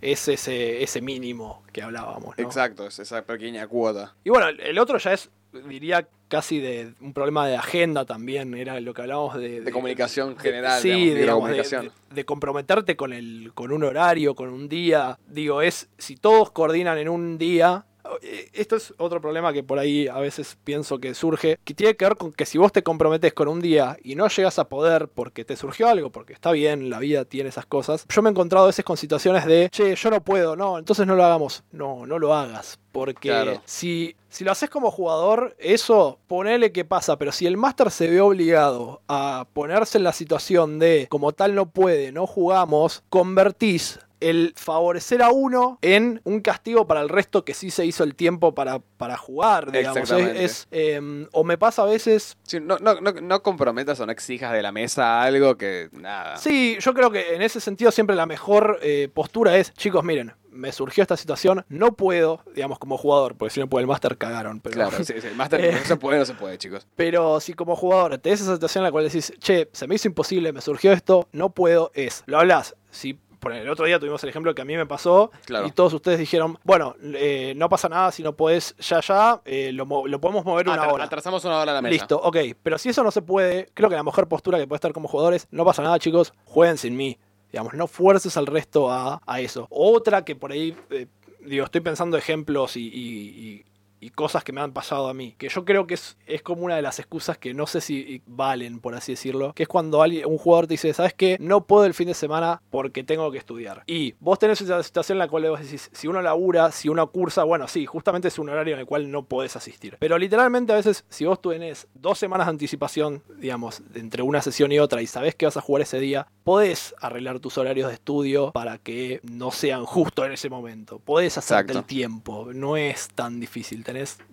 Es ese, ese mínimo que hablábamos. ¿no?
Exacto, es esa pequeña cuota.
Y bueno, el- otro ya es, diría, casi de un problema de agenda también, era lo que hablábamos de...
De comunicación general,
sí,
digamos,
digamos, de comprometerte con, el, con un horario, con un día. Digo, es, si todos coordinan en un día... eh, Esto es otro problema que por ahí a veces pienso que surge, que tiene que ver con que si vos te comprometes con un día y no llegas a poder porque te surgió algo, porque está bien, la vida tiene esas cosas. Yo me he encontrado a veces con situaciones de, che, yo no puedo, no, entonces no lo hagamos. No, no lo hagas. Porque
Claro.
si, si lo haces como jugador, eso, ponele que pasa, pero si el máster se ve obligado a ponerse en la situación de, como tal no puede, no jugamos, convertís el favorecer a uno en un castigo para el resto que sí se hizo el tiempo para, para jugar, digamos. Es, eh, o me pasa a veces...
Sí, no, no, no, no comprometas o no exijas de la mesa algo que nada.
Sí, yo creo que en ese sentido siempre la mejor eh, postura es, chicos, miren, me surgió esta situación, no puedo, digamos, como jugador, porque si no puede el máster cagaron, pero...
Claro, sí, sí, el máster
Eh.
no se puede, no se puede, chicos.
Pero si como jugador tenés esa situación en la cual decís, che, se me hizo imposible, me surgió esto, no puedo, es, lo hablas. Si por el otro día tuvimos el ejemplo que a mí me pasó
Claro.
y todos ustedes dijeron, bueno, eh, no pasa nada si no podés ya ya, eh, lo, lo podemos mover una hora.
Atrasamos una hora a la mesa.
Listo, ok. Pero si eso no se puede, creo que la mejor postura que puede estar como jugadores, no pasa nada, chicos, jueguen sin mí. Digamos, no fuerces al resto a, a eso. Otra que por ahí, eh, digo, estoy pensando ejemplos y, y- y- y cosas que me han pasado a mí, que yo creo que es, es como una de las excusas que no sé si valen, por así decirlo, que es cuando alguien, un jugador te dice, ¿sabes qué? No puedo el fin de semana porque tengo que estudiar. Y vos tenés esa situación en la cual vos decís, si uno labura, si uno cursa, bueno, sí, justamente es un horario en el cual no podés asistir. Pero literalmente a veces, si vos tenés dos semanas de anticipación, digamos, entre una sesión y otra, y sabés que vas a jugar ese día, podés arreglar tus horarios de estudio para que no sean justo en ese momento. Podés hacerte
Exacto.
el tiempo, no es tan difícil.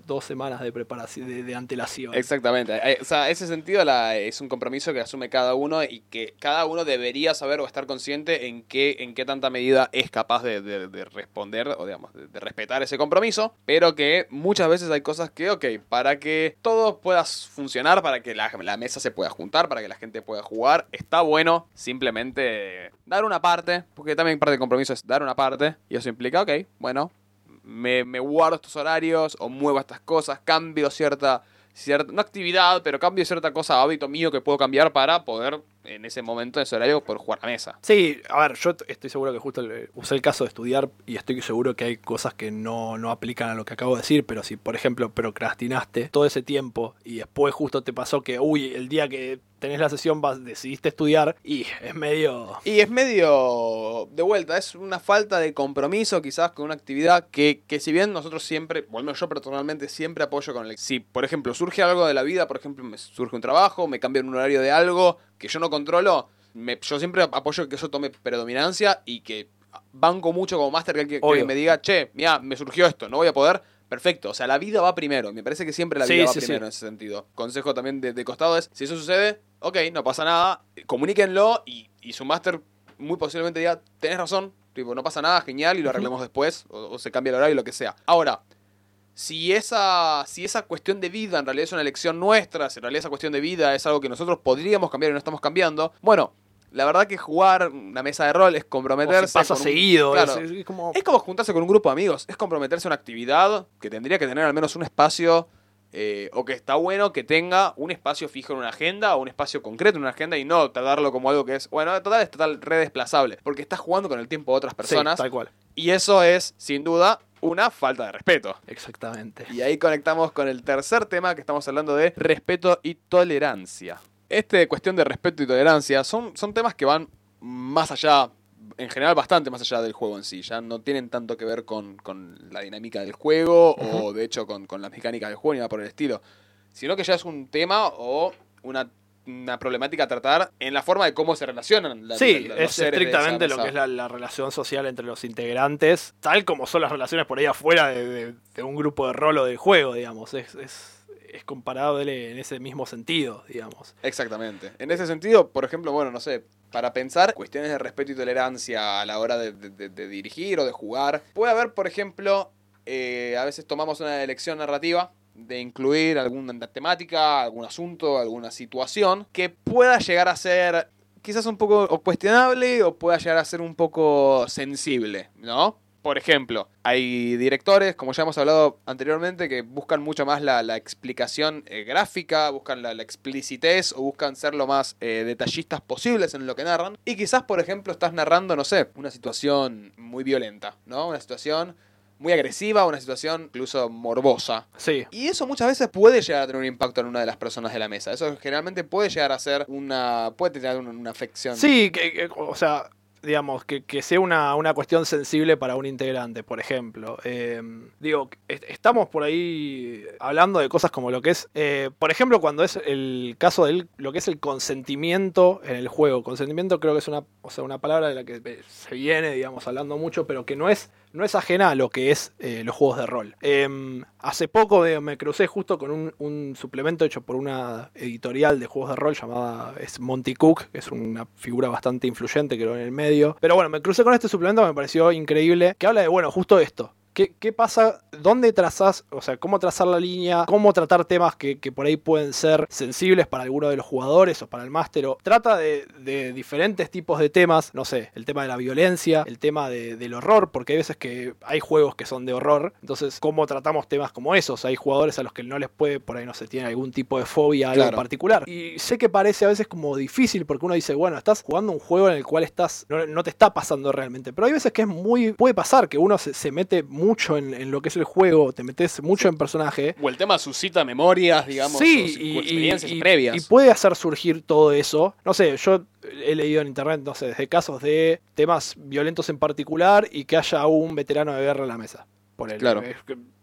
Dos semanas de preparación, de, antelación.
Exactamente. Eh, O sea, ese sentido es un compromiso que asume cada uno y que cada uno debería saber o estar consciente en qué, en qué tanta medida es capaz de, de- de responder o digamos, de, de respetar ese compromiso, pero que muchas veces hay cosas que, ok, para que todo pueda funcionar, para que la, la mesa se pueda juntar, para que la gente pueda jugar, está bueno simplemente dar una parte, porque también parte del compromiso es dar una parte, y eso implica, ok, bueno, me, me guardo estos horarios o muevo estas cosas, cambio cierta, cierta, no actividad, pero cambio cierta cosa, hábito mío que puedo cambiar para poder en ese momento, en ese horario, poder jugar a la mesa.
Sí, a ver, yo estoy seguro que justo usé el caso de estudiar y estoy seguro que hay cosas que no, no aplican a lo que acabo de decir, pero si, por ejemplo, procrastinaste todo ese tiempo y después justo te pasó que, uy, el día que tenés la sesión vas, decidiste estudiar y es medio...
Y es medio de vuelta, es una falta de compromiso quizás con una actividad que, que si bien nosotros siempre, bueno, yo personalmente siempre apoyo con el... Si, por ejemplo, surge algo de la vida, por ejemplo, me surge un trabajo, me cambian un horario de algo que yo no controlo, me- yo siempre apoyo que eso tome predominancia y que banco mucho como máster que, que- me diga, che, mira, me surgió esto, no voy a poder. Perfecto, o sea, la vida va primero. Me parece que siempre la
Sí,
vida va
sí, sí.
primero en ese sentido. Consejo también de, de costado es, si eso sucede, ok, no pasa nada, comuníquenlo y, y su máster muy posiblemente diga, tenés razón, tipo, no pasa nada, genial, y lo arreglamos después, o, o se cambia el horario, lo que sea. Ahora, si esa, si esa cuestión de vida en realidad es una elección nuestra, si en realidad esa cuestión de vida es algo que nosotros podríamos cambiar y no estamos cambiando, bueno, la verdad que jugar una mesa de rol es comprometerse.
si pasa
con un-
seguido,
claro.
es, es como...
Es como juntarse con un grupo de amigos, es comprometerse a una actividad que tendría que tener al menos un espacio, eh, o que está bueno que tenga un espacio fijo en una agenda, o un espacio concreto en una agenda, y no tratarlo como algo que es, bueno, total, es total redesplazable, porque estás jugando con el tiempo de otras
Sí,
personas,
tal cual,
y eso es, sin duda, una falta de respeto.
exactamente.
Y ahí conectamos con el tercer tema que estamos hablando de respeto y tolerancia. Este cuestión de respeto y tolerancia son, son temas que van más allá, en general bastante más allá del juego en sí. Ya no tienen tanto que ver con, con la dinámica del juego o de hecho con, con las mecánicas del juego ni nada por el estilo. Sino que ya es un tema o una una problemática a tratar en la forma de cómo se relacionan la-
Sí,
la- los
es
esa
estrictamente lo que es la, la relación social entre los integrantes, tal como son las relaciones por ahí afuera de, de- de un grupo de rol o de juego, digamos. Es, es, es comparable en ese mismo sentido, digamos.
Exactamente. En ese sentido, por ejemplo, bueno, no sé, para pensar cuestiones de respeto y tolerancia a la hora de dirigir o de jugar, puede haber, por ejemplo, eh, a veces tomamos una elección narrativa de incluir alguna temática, algún asunto, alguna situación que pueda llegar a ser quizás un poco o cuestionable o pueda llegar a ser un poco sensible, ¿no? Por ejemplo, hay directores, como ya hemos hablado anteriormente, que buscan mucho más la, la explicación eh, gráfica, buscan la, explicitez o buscan ser lo más eh, detallistas posibles en lo que narran. Y quizás, por ejemplo, estás narrando, no sé, una situación muy violenta, ¿no? Una situación muy agresiva, una situación incluso morbosa.
Sí,
Y eso muchas veces puede llegar a tener un impacto en una de las personas de la mesa. Eso generalmente puede llegar a ser una... puede tener una, una afección.
Sí, que, que- o sea, digamos, que, que sea una, una cuestión sensible para un integrante, por ejemplo. Eh, digo, est- estamos por ahí hablando de cosas como lo que es, eh, por ejemplo, cuando es el caso de lo que es el consentimiento en el juego. Consentimiento creo que es una, o sea, una palabra de la que eh, se viene, digamos, hablando mucho, pero que no es, no es ajena a lo que es eh, los juegos de rol. Eh, hace poco eh, me crucé justo con un, suplemento hecho por una editorial de juegos de rol llamada es Monty Cook, que es una figura bastante influyente creo en el medio. Pero bueno, me crucé con este suplemento que me pareció increíble, que habla de, bueno, justo esto. ¿Qué, qué pasa? ¿Dónde trazás? O sea, ¿cómo trazar la línea? ¿Cómo tratar temas que, que por ahí pueden ser sensibles para alguno de los jugadores o para el máster? Trata de, de diferentes tipos de temas. No sé, el tema de la violencia, el tema de- del horror, porque hay veces que hay juegos que son de horror. Entonces, ¿cómo tratamos temas como esos? Hay jugadores a los que no les puede, por ahí no sé, tienen algún tipo de fobia algo
Claro.
en particular. Y sé que parece a veces como difícil porque uno dice, bueno, estás jugando un juego en el cual estás, no, no te está pasando realmente. Pero hay veces que es muy, puede pasar que uno se, se mete mucho en, en lo que es el juego, te metes mucho en personaje.
O el tema suscita memorias, digamos,
Sí, y,
experiencias
y-
previas.
y puede hacer surgir todo eso. No sé, yo he leído en internet, no sé, desde casos de temas violentos en particular y que haya un veterano de guerra en la mesa. Por el,
Claro.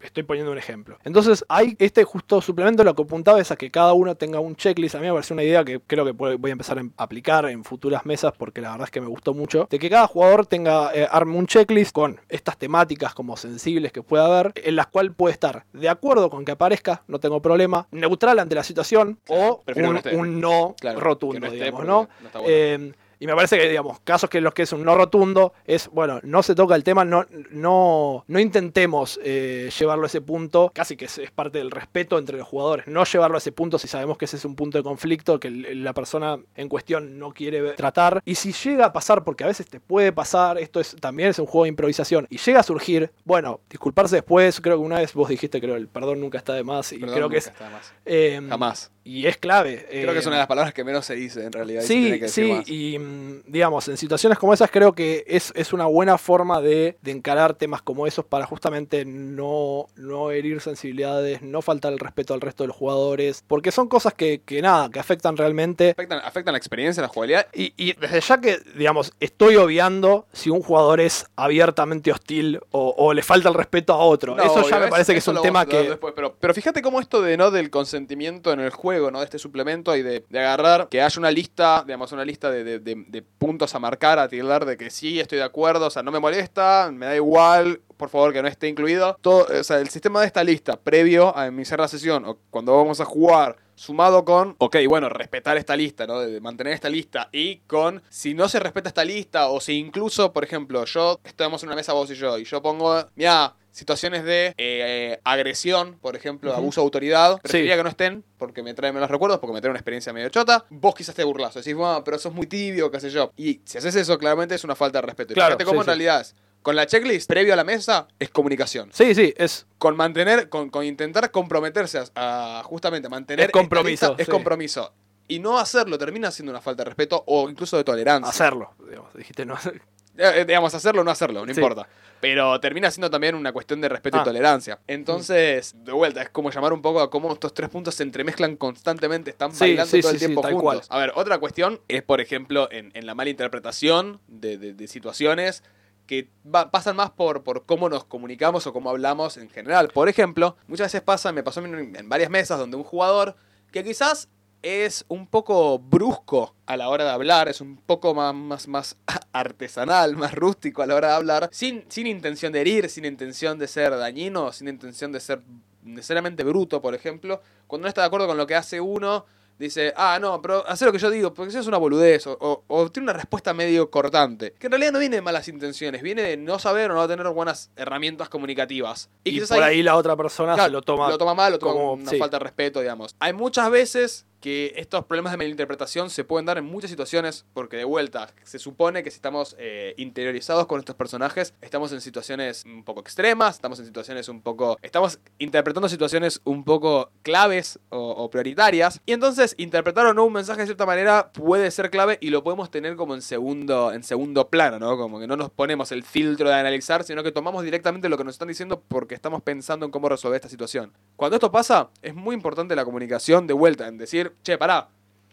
Estoy poniendo un ejemplo. Entonces, hay este justo suplemento lo que apuntaba es a que cada uno tenga un checklist. A mí me pareció una idea que creo que voy a empezar a aplicar en futuras mesas porque la verdad es que me gustó mucho. De que cada jugador tenga, eh, arme un checklist con estas temáticas como sensibles que pueda haber, en las cuales puede estar de acuerdo con que aparezca, no tengo problema, neutral ante la situación o un,
no esté.
un no
Claro,
rotundo,
no
digamos, ¿no?
no está bueno.
Eh, y me parece que, digamos, casos que en los que es un no rotundo, es, bueno, no se toca el tema, no, no, no intentemos eh, llevarlo a ese punto, casi que es, es parte del respeto entre los jugadores, no llevarlo a ese punto si sabemos que ese es un punto de conflicto que la persona en cuestión no quiere tratar. Y si llega a pasar, porque a veces te puede pasar, esto es, también es un juego de improvisación, y llega a surgir, bueno, disculparse después, creo que una vez vos dijiste, creo, el perdón nunca está de más, y
Perdón,
creo que es...
está de más.
eh,
Jamás.
Y es clave.
Creo que es
eh,
una de las palabras que menos se dice en realidad. y
Sí,
que decir
sí,
más.
y digamos, en situaciones como esas creo que es, es una buena forma de, de encarar temas como esos para justamente no, no herir sensibilidades, no faltar el respeto al resto de los jugadores, porque son cosas que, que nada, que afectan realmente.
Afectan, afectan la experiencia, la jugabilidad.
Y, y desde ya que, digamos, estoy obviando si un jugador es abiertamente hostil o, o le falta el respeto a otro.
No,
eso ya me parece que es un tema que...
después, pero, pero fíjate cómo esto de no del consentimiento en el juego, ¿no? De este suplemento y de, agarrar, que haya una lista, digamos, una lista de- de puntos a marcar, a tildar de que sí, estoy de acuerdo, o sea, no me molesta, me da igual, por favor que no esté incluido. Todo, o sea, el sistema de esta lista, previo a iniciar la sesión o cuando vamos a jugar, sumado con, ok, bueno, respetar esta lista, ¿no? De, mantener esta lista y con, si no se respeta esta lista o si incluso, por ejemplo, yo, estamos en una mesa vos y yo, y yo pongo, mira, situaciones de eh, agresión, por ejemplo,
Ujú.
abuso de autoridad,
Sí.
preferiría que no estén porque me traen menos recuerdos, porque me trae una experiencia medio chota. Vos quizás te burlas, decís, bueno, pero sos muy tibio, qué sé yo. Y si haces eso, claramente es una falta de respeto. Y
Claro,
fíjate cómo
sí,
en
sí.
realidad es. Con la checklist, previo a la mesa, es comunicación
Sí, sí, es...
con mantener, con, con intentar comprometerse a, a justamente mantener.
Es compromiso,
Es compromiso. Y no hacerlo termina siendo una falta de respeto o incluso de tolerancia.
Hacerlo, digamos, dijiste no.
Eh, eh, digamos, hacerlo o no hacerlo, no
Sí.
importa. Pero termina siendo también una cuestión de respeto
Ah.
y tolerancia. Entonces, de vuelta, es como llamar un poco a cómo estos tres puntos se entremezclan constantemente, están
Sí,
bailando
sí,
todo el tiempo juntos. A ver, otra cuestión es, por ejemplo, en, en la mala interpretación de, de- de situaciones que pasan más por, por cómo nos comunicamos o cómo hablamos en general. Por ejemplo, muchas veces pasa, me pasó en, en varias mesas donde un jugador que quizás es un poco brusco a la hora de hablar, es un poco más, más, más artesanal, más rústico a la hora de hablar, sin, sin intención de herir, sin intención de ser dañino, sin intención de ser necesariamente bruto, por ejemplo. Cuando no está de acuerdo con lo que hace uno, dice, ah, no, pero hace lo que yo digo, porque eso es una boludez, o, o, tiene una respuesta medio cortante, que en realidad no viene de malas intenciones, viene de no saber o no tener buenas herramientas comunicativas.
Y, por ahí, la otra persona se lo toma,
lo toma mal, lo toma como una falta de respeto, digamos. Hay muchas veces que estos problemas de malinterpretación se pueden dar en muchas situaciones, porque de vuelta, se supone que si estamos eh, interiorizados con estos personajes, estamos en situaciones un poco extremas, estamos en situaciones un poco... Estamos interpretando situaciones un poco claves o, prioritarias, y entonces interpretar o no un mensaje de cierta manera puede ser clave y lo podemos tener como en segundo, en segundo plano, ¿no? Como que no nos ponemos el filtro de analizar, sino que tomamos directamente lo que nos están diciendo porque estamos pensando en cómo resolver esta situación. Cuando esto pasa, es muy importante la comunicación de vuelta, en decir, che, pará,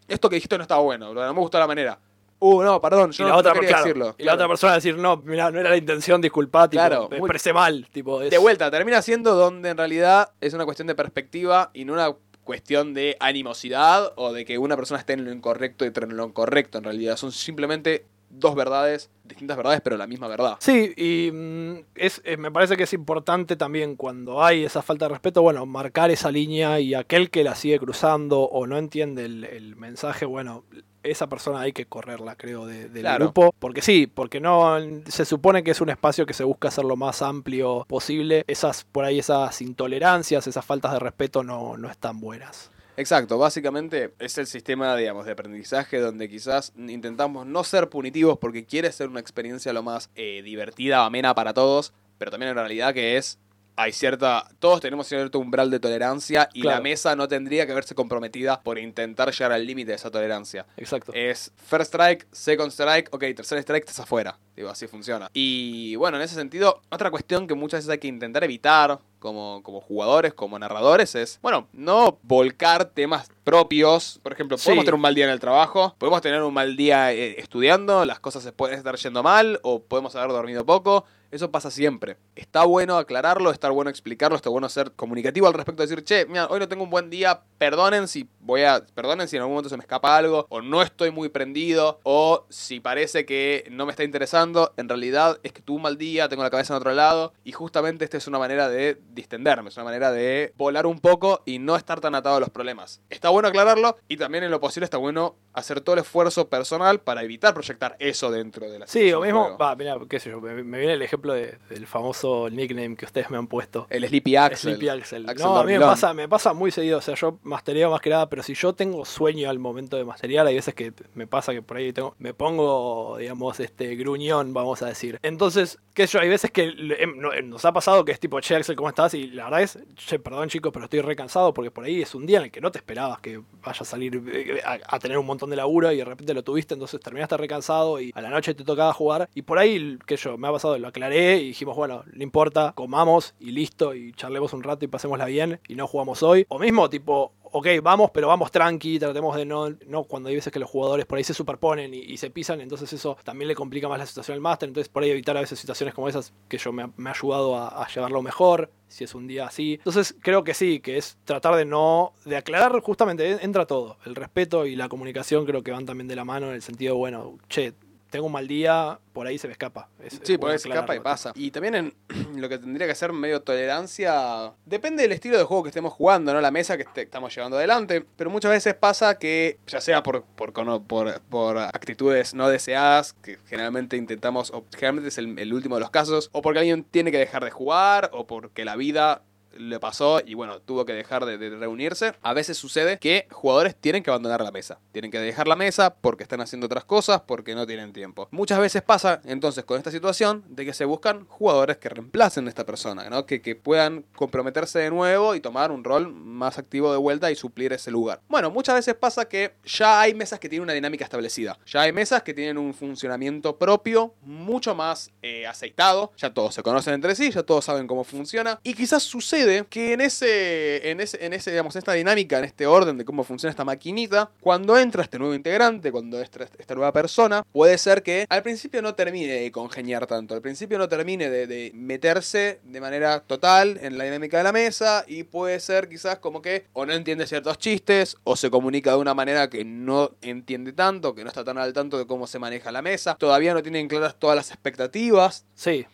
esto que dijiste no estaba bueno, no me gustó la manera. Uh, no, perdón, yo no, quería decirlo.
Y la otra persona decir, no, mira, no era la intención, disculpa, tipo, claro, me expresé mal. Tipo,
De vuelta, termina siendo donde en realidad es una cuestión de perspectiva y no una cuestión de animosidad o de que una persona esté en lo incorrecto y en lo incorrecto en realidad. Son simplemente dos verdades, distintas verdades, pero la misma verdad.
Sí, y mm, es, eh, me parece que es importante también cuando hay esa falta de respeto, bueno, marcar esa línea y aquel que la sigue cruzando o no entiende el, mensaje, bueno, esa persona hay que correrla, creo, del grupo. Porque sí, porque no se supone que es un espacio que se busca hacer lo más amplio posible. Esas, por ahí, esas intolerancias, esas faltas de respeto no, no están buenas.
Exacto, básicamente es el sistema, digamos, de aprendizaje donde quizás intentamos no ser punitivos porque quiere ser una experiencia lo más eh, divertida, amena para todos, pero también en realidad que es hay cierta. Todos tenemos cierto umbral de tolerancia y la mesa no tendría que verse comprometida por intentar llegar al límite de esa tolerancia.
Exacto.
Es first strike, second strike, ok, tercer strike, estás afuera. Digo, así funciona. Y bueno, en ese sentido, otra cuestión que muchas veces hay que intentar evitar como, como jugadores, como narradores, es, bueno, no volcar temas propios. Por ejemplo, podemos tener un mal día en el trabajo, podemos tener un mal día eh, estudiando, las cosas se pueden estar yendo mal, o podemos haber dormido poco. Eso pasa siempre. Está bueno aclararlo, está bueno explicarlo, está bueno ser comunicativo al respecto, decir, che, mira, hoy no tengo un buen día, perdonen si voy a. Perdonen si en algún momento se me escapa algo, o no estoy muy prendido, o si parece que no me está interesando, en realidad es que tuve un mal día, tengo la cabeza en otro lado, y justamente esta es una manera de distenderme, es una manera de volar un poco y no estar tan atado a los problemas. Está bueno aclararlo, y también en lo posible está bueno hacer todo el esfuerzo personal para evitar proyectar eso dentro de la
Sí, o mismo, va, mira, qué sé yo, me, viene el ejemplo del famoso nickname que ustedes me han puesto.
El Sleepy Axel.
Sleepy Axel. no, a mí me pasa, me pasa muy seguido, o sea, yo mastereo más que nada, pero si yo tengo sueño al momento de masterear, hay veces que me pasa que por ahí tengo, me pongo, digamos, este gruñón, vamos a decir. Entonces, qué sé yo, hay veces que em, nos ha pasado que es tipo, che Axel, ¿cómo estás? Y la verdad es, che, perdón chicos, pero estoy recansado porque por ahí es un día en el que no te esperabas que vaya a salir eh, a tener un montón de laburo y de repente lo tuviste, entonces terminaste recansado y a la noche te tocaba jugar. Y por ahí, que yo, me ha pasado, lo aclaré y dijimos, bueno, no importa, comamos y listo, y charlemos un rato y pasémosla bien y no jugamos hoy. O mismo, tipo, ok, vamos, pero vamos tranqui, tratemos de no, no cuando hay veces que los jugadores por ahí se superponen y, se pisan, entonces eso también le complica más la situación al máster, entonces por ahí evitar a veces situaciones como esas que yo me, ha ayudado a, llevarlo mejor, si es un día así. Entonces creo que sí, que es tratar de no, de aclarar justamente, entra todo, el respeto y la comunicación creo que van también de la mano en el sentido, bueno, che, tengo un mal día, por ahí se me escapa.
sí, por ahí se escapa y pasa. Y también en lo que tendría que ser medio tolerancia, depende del estilo de juego que estemos jugando, ¿no? La mesa que estamos llevando adelante. Pero muchas veces pasa que, ya sea por, por, por, por actitudes no deseadas, que generalmente intentamos, o generalmente es el, el último de los casos, o porque alguien tiene que dejar de jugar, o porque la vida le pasó y bueno, tuvo que dejar de, reunirse. A veces sucede que jugadores tienen que abandonar la mesa. Tienen que dejar la mesa porque están haciendo otras cosas, porque no tienen tiempo. Muchas veces pasa entonces con esta situación de que se buscan jugadores que reemplacen a esta persona, ¿no? que, puedan comprometerse de nuevo y tomar un rol más activo de vuelta y suplir ese lugar. Bueno, muchas veces pasa que ya hay mesas que tienen una dinámica establecida. Ya hay mesas que tienen un funcionamiento propio mucho más eh, aceitado. Ya todos se conocen entre sí, ya todos saben cómo funciona. Y quizás sucede que en ese, en ese, en ese, digamos, esta dinámica, en este orden de cómo funciona esta maquinita, cuando entra este nuevo integrante, cuando entra esta nueva persona, puede ser que al principio no termine de congeniar tanto, al principio no termine de, de meterse de manera total en la dinámica de la mesa y puede ser quizás como que o no entiende ciertos chistes o se comunica de una manera que no entiende tanto, que no está tan al tanto de cómo se maneja la mesa, todavía no tienen claras todas las expectativas.
Sí.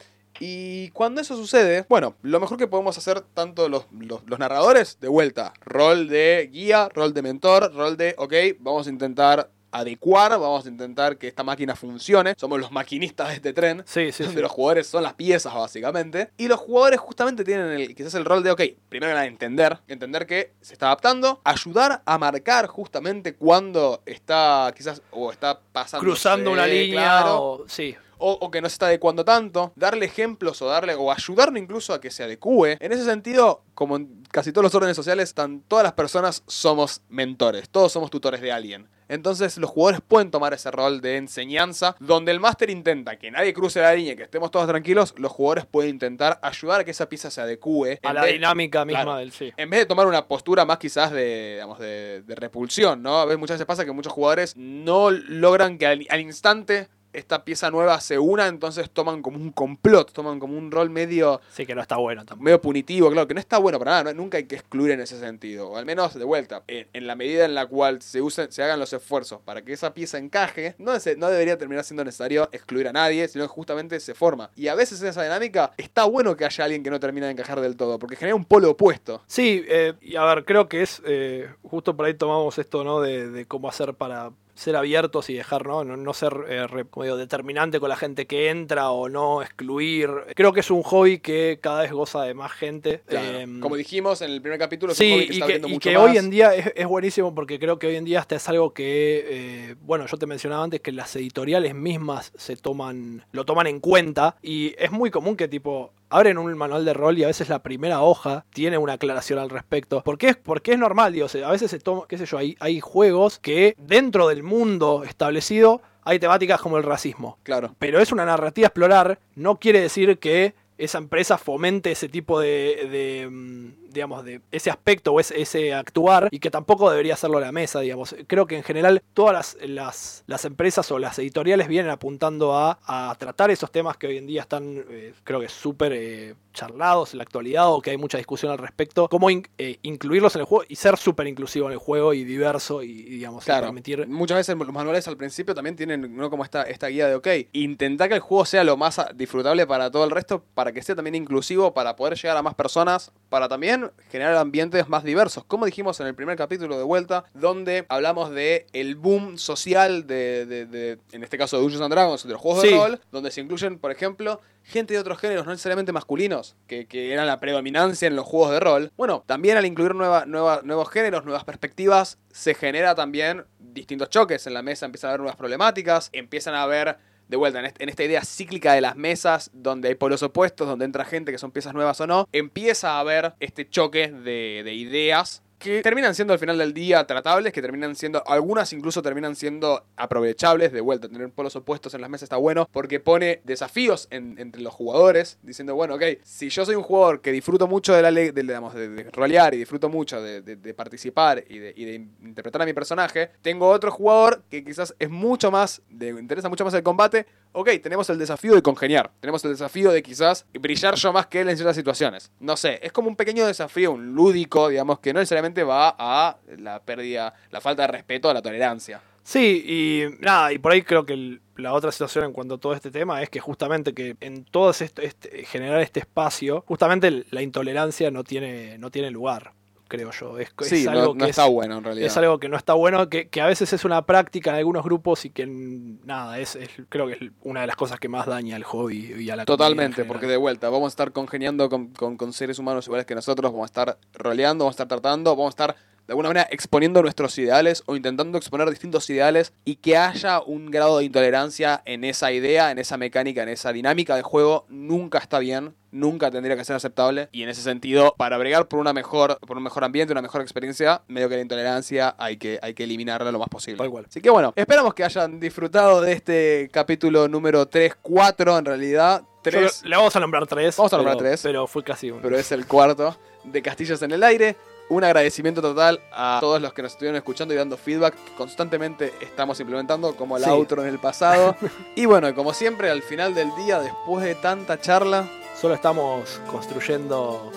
Y cuando eso sucede, bueno, lo mejor que podemos hacer tanto los, los, narradores, de vuelta, rol de guía, rol de mentor, rol de, ok, vamos a intentar adecuar, vamos a intentar que esta máquina funcione. Somos los maquinistas de este tren.
Sí, sí,
donde
sí.
los jugadores son las piezas, básicamente. Y los jugadores justamente tienen el, quizás el rol de, ok, primero era entender, entender que se está adaptando, ayudar a marcar justamente cuando está, quizás, o está pasando.
Cruzando una línea. o- sí.
o, o que no se está adecuando tanto, darle ejemplos o darle o ayudarlo incluso a que se adecue. En ese sentido, como en casi todos los órdenes sociales, están, todas las personas somos mentores, todos somos tutores de alguien. Entonces los jugadores pueden tomar ese rol de enseñanza, donde el máster intenta que nadie cruce la línea y que estemos todos tranquilos, los jugadores pueden intentar ayudar a que esa pieza se adecue.
A la
vez-
dinámica misma
claro.
del sí.
en vez de tomar una postura más quizás de, digamos, de, de repulsión, ¿no? A veces muchas veces pasa que muchos jugadores no logran que al, al instante esta pieza nueva se una, entonces toman como un complot, toman como un rol medio,
Sí, que no está bueno tampoco.
medio punitivo, claro, que no está bueno para nada, nunca hay que excluir en ese sentido, o al menos de vuelta, en, en la medida en la cual se usen, se hagan los esfuerzos para que esa pieza encaje, no, es- no debería terminar siendo necesario excluir a nadie, sino que justamente se forma. Y a veces en esa dinámica está bueno que haya alguien que no termina de encajar del todo, porque genera un polo opuesto.
Sí, eh, y a ver, creo que es eh, justo por ahí tomamos esto, ¿no? De, de cómo hacer para ser abiertos y dejar, ¿no? No, no ser eh, re- como digo, determinante con la gente que entra o no excluir. Creo que es un hobby que cada vez goza de más gente.
Claro.
Em,
Como dijimos en el primer capítulo, es un
Sí,
hobby que
y
está
que, y
mucho
que
más.
hoy en día es, es buenísimo porque creo que hoy en día hasta es algo que, eh, bueno, yo te mencionaba antes que las editoriales mismas se toman, lo toman en cuenta y es muy común que tipo abren un manual de rol y a veces la primera hoja tiene una aclaración al respecto. Porque es, porque es normal, digo, a veces se toma, qué sé yo, hay, hay juegos que dentro del mundo establecido hay temáticas como el racismo
Claro.
pero es una narrativa a explorar, no quiere decir que esa empresa fomente ese tipo de, de, mm, digamos, de ese aspecto o ese, ese actuar y que tampoco debería hacerlo la mesa, digamos. Creo que en general todas las, las, las empresas o las editoriales vienen apuntando a, a tratar esos temas que hoy en día están, eh, creo que súper eh, charlados en la actualidad o que hay mucha discusión al respecto, cómo in- eh, incluirlos en el juego y ser súper inclusivo en el juego y diverso y, y, digamos, y
Claro,
permitir...
muchas veces los manuales al principio también tienen ¿no? como esta, esta guía de, ok, intentar que el juego sea lo más disfrutable para todo el resto, para que sea también inclusivo, para poder llegar a más personas, para también generar ambientes más diversos, como dijimos en el primer capítulo de vuelta, donde hablamos de el boom social de, de- de- en este caso de Dungeons and Dragons, de los juegos
Sí.
de rol, donde se incluyen, por ejemplo, gente de otros géneros, no necesariamente masculinos, que, que eran la predominancia en los juegos de rol. Bueno, también al incluir nueva, nueva- nuevos géneros, nuevas perspectivas, se genera también distintos choques en la mesa, empiezan a haber nuevas problemáticas, empiezan a haber, de vuelta, en, esta idea cíclica de las mesas, donde hay polos opuestos, donde entra gente que son piezas nuevas o no, empieza a haber este choque de ideas que terminan siendo al final del día tratables, que terminan siendo, algunas incluso terminan siendo aprovechables, de vuelta, tener polos opuestos en las mesas está bueno, porque pone desafíos en- entre los jugadores, diciendo, bueno, ok, si yo soy un jugador que disfruto mucho de la de, digamos, de, rolear y disfruto mucho de, participar y de, y de interpretar a mi personaje, tengo otro jugador que quizás es mucho más, le interesa mucho más el combate, ok, tenemos el desafío de congeniar, tenemos el desafío de quizás brillar yo más que él en ciertas situaciones. No sé, es como un pequeño desafío, un lúdico, digamos, que no necesariamente va a la pérdida, la falta de respeto a la tolerancia.
Sí, y nada, y por ahí creo que la otra situación en cuanto a todo este tema es que justamente que en todo este, este- generar este espacio, justamente la intolerancia no tiene, no tiene lugar, creo yo. Es, es algo
no,
que
no
es-
está bueno en realidad.
es algo que no está bueno, que, que a veces es una práctica en algunos grupos y que nada, es, es- creo que es una de las cosas que más daña al hobby y a la
Totalmente, porque de vuelta, vamos a estar congeniando con, con- con seres humanos iguales que nosotros, vamos a estar roleando, vamos a estar tratando, vamos a estar de alguna manera exponiendo nuestros ideales o intentando exponer distintos ideales y que haya un grado de intolerancia en esa idea, en esa mecánica, en esa dinámica de juego, nunca está bien, nunca tendría que ser aceptable y en ese sentido, para bregar por una mejor por un mejor ambiente, una mejor experiencia, medio que la intolerancia hay que hay que eliminarla lo más posible.
Tal cual.
Así que bueno, esperamos que hayan disfrutado de este capítulo número 3 4 en realidad. 3
Yo- Le vamos a nombrar tres.
Vamos a nombrar
pero-
tres.
Pero fue casi uno.
pero es el cuarto de Castillos en el Aire. Un agradecimiento total a todos los que nos estuvieron escuchando y dando feedback que constantemente estamos implementando, como el
Sí.
outro en el pasado. y bueno, como siempre, al final del día, después de tanta charla,
Solo estamos construyendo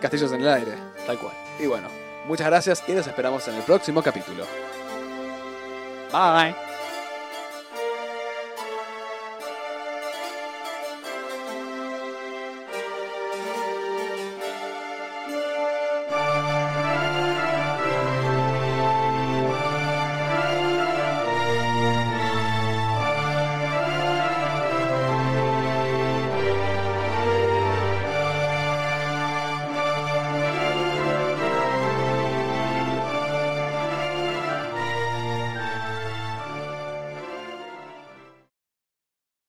Castillos en el Aire.
tal cual.
Y bueno, muchas gracias y nos esperamos en el próximo capítulo. Bye.